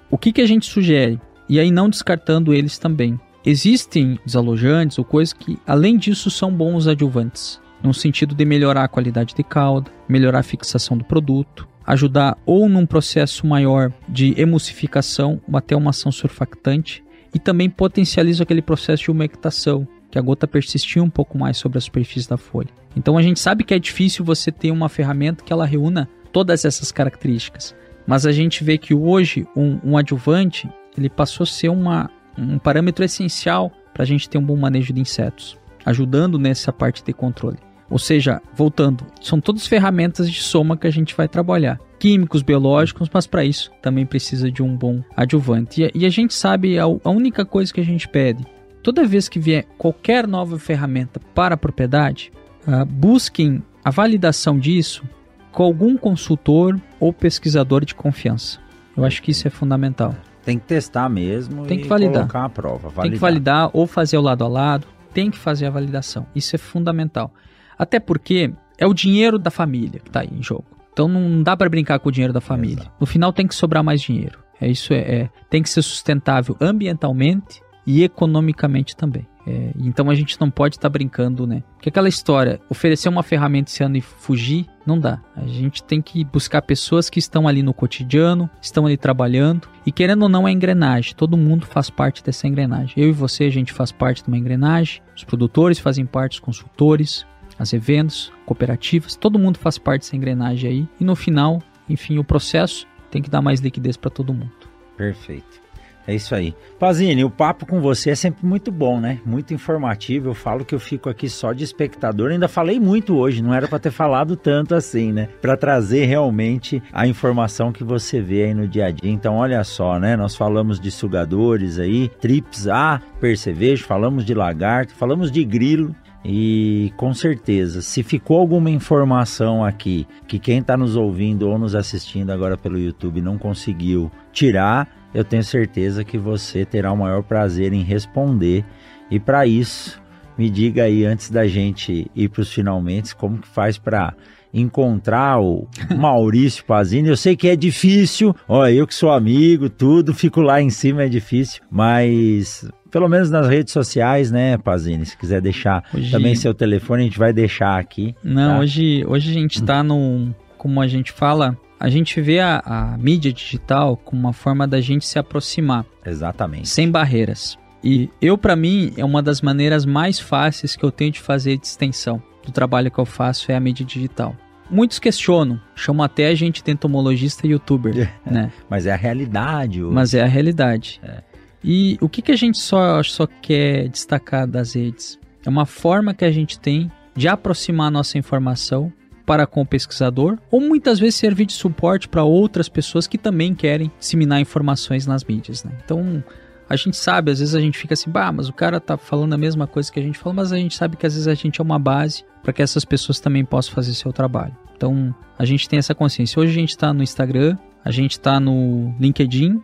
O que, que a gente sugere? E aí não descartando eles também. Existem desalojantes ou coisas que, além disso, são bons adjuvantes. No sentido de melhorar a qualidade de calda, melhorar a fixação do produto, ajudar ou num processo maior de emulsificação até uma ação surfactante, e também potencializa aquele processo de umectação, que a gota persistia um pouco mais sobre a superfície da folha. Então a gente sabe que é difícil você ter uma ferramenta que ela reúna todas essas características, mas a gente vê que hoje um, um adjuvante ele passou a ser uma, um parâmetro essencial para a gente ter um bom manejo de insetos, ajudando nessa parte de controle. Ou seja, voltando, são todas ferramentas de soma que a gente vai trabalhar. Químicos, biológicos, mas para isso também precisa de um bom adjuvante. E, a gente sabe a, única coisa que a gente pede: toda vez que vier qualquer nova ferramenta para a propriedade, uh, busquem a validação disso com algum consultor ou pesquisador de confiança. Eu acho que isso é fundamental. Tem que testar mesmo tem que validar. colocar a prova. Validar. Tem que validar ou fazer o lado a lado. Tem que fazer a validação. Isso é fundamental. Até porque é o dinheiro da família que está aí em jogo. Então não dá para brincar com o dinheiro da família. Exato. No final tem que sobrar mais dinheiro. É isso é, é, tem que ser sustentável ambientalmente e economicamente também. É, então a gente não pode estar tá brincando, né? Porque aquela história, oferecer uma ferramenta esse ano e fugir, não dá. A gente tem que buscar pessoas que estão ali no cotidiano, estão ali trabalhando e querendo ou não é engrenagem. Todo mundo faz parte dessa engrenagem. Eu e você a gente faz parte de uma engrenagem. Os produtores fazem parte, os consultores, as eventos, cooperativas, todo mundo faz parte dessa engrenagem aí. E no final, enfim, o processo tem que dar mais liquidez para todo mundo. Perfeito. É isso aí. Pazini, o papo com você é sempre muito bom, né? Muito informativo. Eu falo que eu fico aqui só de espectador. Ainda falei muito hoje, não era para ter falado tanto assim, né? Para trazer realmente a informação que você vê aí no dia a dia. Então, olha só, né? Nós falamos de sugadores aí, trips A, percevejo, falamos de lagarto, falamos de grilo. E com certeza, se ficou alguma informação aqui que quem está nos ouvindo ou nos assistindo agora pelo YouTube não conseguiu tirar, eu tenho certeza que você terá o maior prazer em responder. E para isso, me diga aí antes da gente ir para os finalmente, como que faz para encontrar o Maurício Pazini. Eu sei que é difícil, ó, eu que sou amigo, tudo, fico lá em cima é difícil, mas pelo menos nas redes sociais, né, Pazini? Se quiser deixar hoje... também seu telefone, a gente vai deixar aqui. Não, tá? hoje, hoje a gente está no, como a gente fala, a gente vê a, a mídia digital como uma forma da gente se aproximar. Exatamente. Sem barreiras. E eu, para mim, é uma das maneiras mais fáceis que eu tenho de fazer de extensão do trabalho que eu faço é a mídia digital. Muitos questionam, chamam até a gente de entomologista e youtuber, né? Mas é a realidade. Hoje. Mas é a realidade. É. E o que, que a gente só, só quer destacar das redes? É uma forma que a gente tem de aproximar a nossa informação para com o pesquisador, ou muitas vezes servir de suporte para outras pessoas que também querem disseminar informações nas mídias. Né? Então, a gente sabe, às vezes a gente fica assim, bah, mas o cara tá falando a mesma coisa que a gente fala, mas a gente sabe que às vezes a gente é uma base para que essas pessoas também possam fazer seu trabalho. Então, a gente tem essa consciência. Hoje a gente está no Instagram, a gente está no LinkedIn,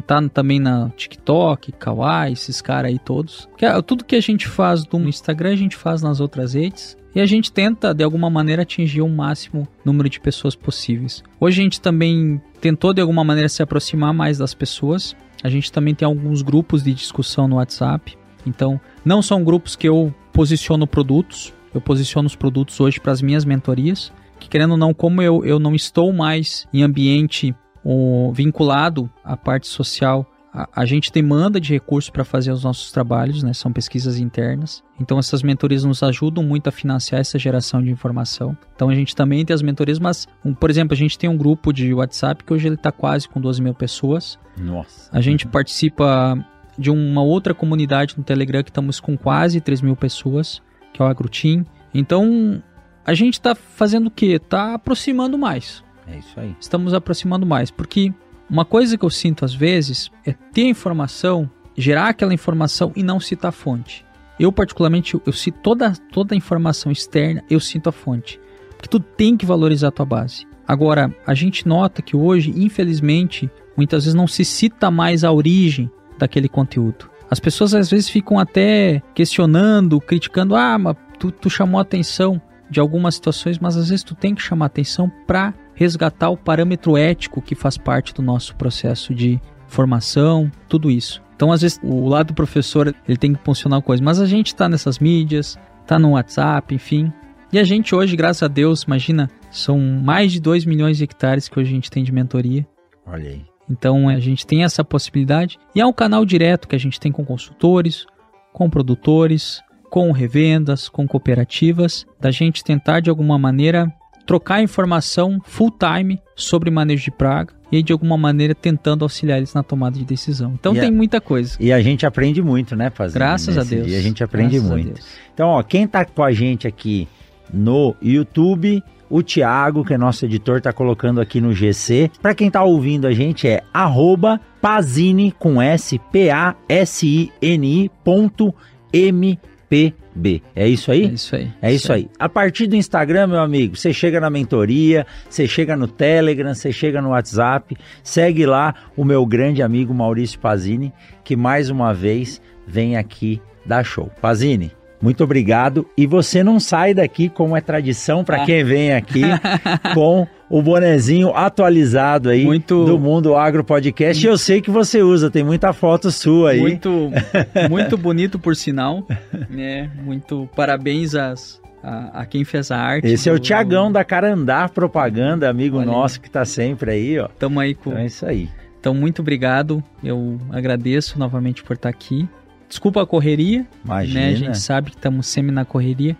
tá também na TikTok, Kawaii, esses caras aí todos. Que, é, tudo que a gente faz no Instagram, a gente faz nas outras redes. E a gente tenta, de alguma maneira, atingir o máximo número de pessoas possíveis. Hoje a gente também tentou, de alguma maneira, se aproximar mais das pessoas. A gente também tem alguns grupos de discussão no WhatsApp. Então, não são grupos que eu posiciono produtos. Eu posiciono os produtos hoje para as minhas mentorias. Que querendo ou não, como eu, eu não estou mais em ambiente ou, vinculado à parte social a, gente demanda de recursos para fazer os nossos trabalhos, né? São pesquisas internas. Então essas mentorias nos ajudam muito a financiar essa geração de informação. Então a gente também tem as mentorias, mas, um, por exemplo, a gente tem um grupo de WhatsApp que hoje ele está quase com 12 mil pessoas. Nossa. A gente uhum. participa de uma outra comunidade no Telegram que estamos com quase 3 mil pessoas, que é o AgroTeam. Então a gente está fazendo o quê? Está aproximando mais. É isso aí. Estamos aproximando mais, porque uma coisa que eu sinto às vezes é ter informação, gerar aquela informação e não citar a fonte. Eu, particularmente, eu, cito toda, toda a informação externa, eu sinto a fonte. Porque tu tem que valorizar a tua base. Agora, a gente nota que hoje, infelizmente, muitas vezes não se cita mais a origem daquele conteúdo. As pessoas às vezes ficam até questionando, criticando, ah, mas tu, tu chamou atenção de algumas situações, mas às vezes tu tem que chamar atenção para resgatar o parâmetro ético que faz parte do nosso processo de formação, tudo isso. Então, às vezes, o lado do professor ele tem que funcionar coisa, mas a gente está nessas mídias, está no WhatsApp, enfim. E a gente hoje, graças a Deus, imagina, são mais de 2 milhões de hectares que hoje a gente tem de mentoria. Olha aí. Então a gente tem essa possibilidade. E é um canal direto que a gente tem com consultores, com produtores, com revendas, com cooperativas, da gente tentar de alguma maneira trocar informação full time sobre manejo de praga e de alguma maneira tentando auxiliar eles na tomada de decisão. Então e tem a, muita coisa. E a gente aprende muito, né, Fazendo? Graças a Deus. E a gente aprende Graças muito. Então, ó, quem tá com a gente aqui no YouTube, o Thiago, que é nosso editor, tá colocando aqui no GC. Para quem tá ouvindo a gente é arroba Pazini com S P A S I N I ponto M P B. É isso aí? É isso aí. É isso, aí. aí. A partir do Instagram, meu amigo, você chega na mentoria, você chega no Telegram, você chega no WhatsApp, segue lá o meu grande amigo Maurício Pazini, que mais uma vez vem aqui dar show. Pazini, muito obrigado. E você não sai daqui, como é tradição para ah. quem vem aqui, com o bonezinho atualizado aí muito... do Mundo Agro Podcast. Eu sei que você usa, tem muita foto sua aí. Muito, muito bonito, por sinal. né? Muito parabéns às, a, a, quem fez a arte. Esse do... é o Tiagão da Carandar Propaganda, amigo Olha. nosso que está sempre aí, ó. Tamo aí com. Então é isso aí. Então, muito obrigado. Eu agradeço novamente por estar aqui. Desculpa a correria. Imagina. Né? A gente sabe que estamos sempre na correria.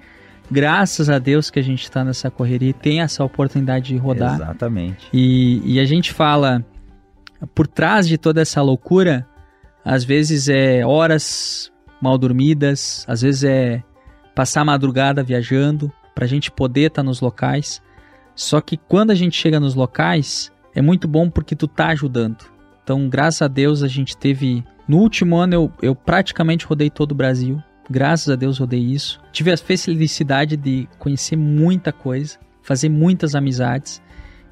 Graças a Deus que a gente está nessa correria e tem essa oportunidade de rodar. Exatamente. E, e a gente fala, por trás de toda essa loucura, às vezes é horas mal dormidas, às vezes é passar a madrugada viajando para a gente poder estar tá nos locais. Só que quando a gente chega nos locais, é muito bom porque tu tá ajudando. Então, graças a Deus, a gente teve. No último ano, eu, eu praticamente rodei todo o Brasil. Graças a Deus rodei isso. Tive a felicidade de conhecer muita coisa, fazer muitas amizades.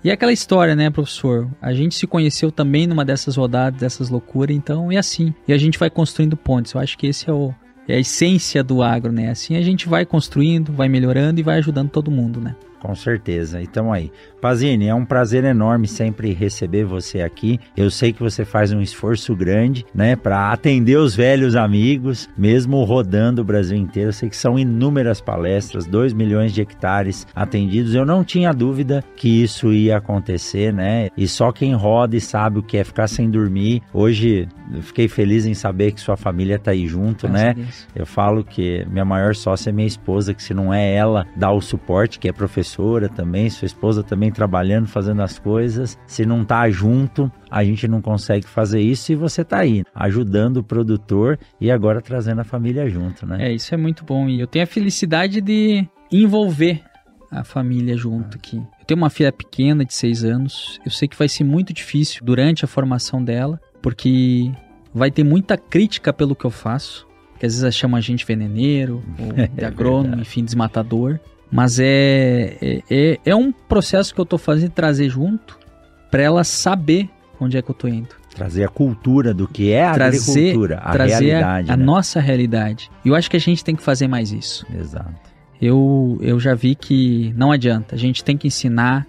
E é aquela história, né, professor? A gente se conheceu também numa dessas rodadas, dessas loucuras, então é assim. E a gente vai construindo pontes. Eu acho que esse é, o, é a essência do agro, né? Assim a gente vai construindo, vai melhorando e vai ajudando todo mundo, né? Com certeza. Então aí. Pazini, é um prazer enorme sempre receber você aqui. Eu sei que você faz um esforço grande, né, para atender os velhos amigos, mesmo rodando o Brasil inteiro. Eu sei que são inúmeras palestras, 2 milhões de hectares atendidos. Eu não tinha dúvida que isso ia acontecer, né? E só quem roda e sabe o que é ficar sem dormir. Hoje eu fiquei feliz em saber que sua família tá aí junto, Graças né? Eu falo que minha maior sócia é minha esposa, que se não é ela, dá o suporte, que é professora professora também, sua esposa também trabalhando, fazendo as coisas. Se não tá junto, a gente não consegue fazer isso e você tá aí, ajudando o produtor e agora trazendo a família junto, né? É, isso é muito bom. E eu tenho a felicidade de envolver a família junto aqui. Eu tenho uma filha pequena de seis anos. Eu sei que vai ser muito difícil durante a formação dela, porque vai ter muita crítica pelo que eu faço. Que às vezes chama a gente veneneiro, ou de agrônomo, é enfim, desmatador. Mas é, é, é, é um processo que eu estou fazendo trazer junto para ela saber onde é que eu estou indo. Trazer a cultura do que é a trazer, agricultura, a trazer realidade. A, a né? nossa realidade. E eu acho que a gente tem que fazer mais isso. Exato. Eu, eu já vi que não adianta. A gente tem que ensinar.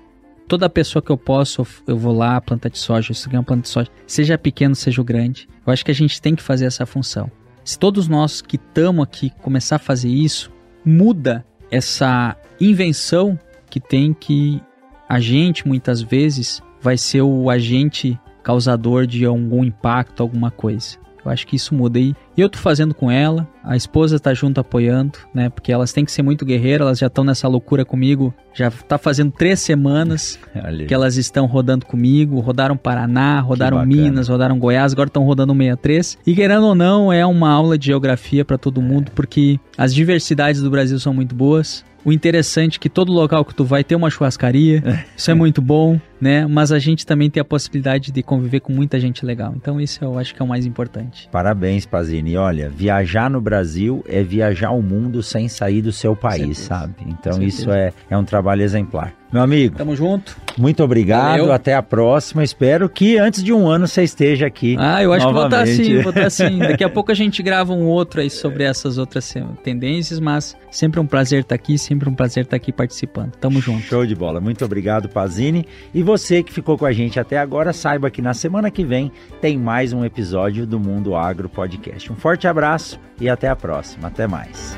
Toda pessoa que eu posso, eu vou lá, planta de soja, isso uma planta de soja, seja pequeno, seja grande. Eu acho que a gente tem que fazer essa função. Se todos nós que estamos aqui começar a fazer isso, muda essa invenção que tem que a gente muitas vezes vai ser o agente causador de algum impacto, alguma coisa. Eu acho que isso muda. E eu tô fazendo com ela, a esposa tá junto apoiando, né? Porque elas têm que ser muito guerreiras, elas já estão nessa loucura comigo. Já tá fazendo três semanas que elas estão rodando comigo. Rodaram Paraná, rodaram Minas, rodaram Goiás, agora estão rodando 63. E querendo ou não, é uma aula de geografia para todo mundo, porque as diversidades do Brasil são muito boas. O interessante é que todo local que tu vai ter uma churrascaria, isso é muito bom, né? Mas a gente também tem a possibilidade de conviver com muita gente legal. Então isso eu acho que é o mais importante. Parabéns, Pazini. Olha, viajar no Brasil é viajar o mundo sem sair do seu país, sabe? Então isso é, é um trabalho exemplar. Meu amigo. Tamo junto. Muito obrigado. Valeu. Até a próxima. Espero que antes de um ano você esteja aqui. Ah, eu acho novamente. que vou estar assim, vou estar assim. Daqui a pouco a gente grava um outro aí sobre essas outras tendências, mas sempre um prazer estar aqui, sempre um prazer estar aqui participando. Tamo junto. Show de bola. Muito obrigado, Pazini. E você que ficou com a gente até agora, saiba que na semana que vem tem mais um episódio do Mundo Agro Podcast. Um forte abraço e até a próxima. Até mais.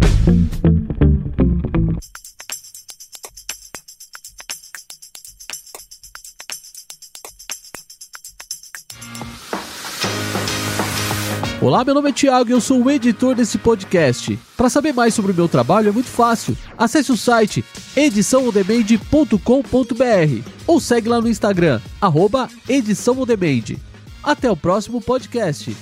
Olá, meu nome é Thiago e eu sou o editor desse podcast. Para saber mais sobre o meu trabalho é muito fácil. Acesse o site ediçãoondemand.com.br ou segue lá no Instagram, arroba. Até o próximo podcast.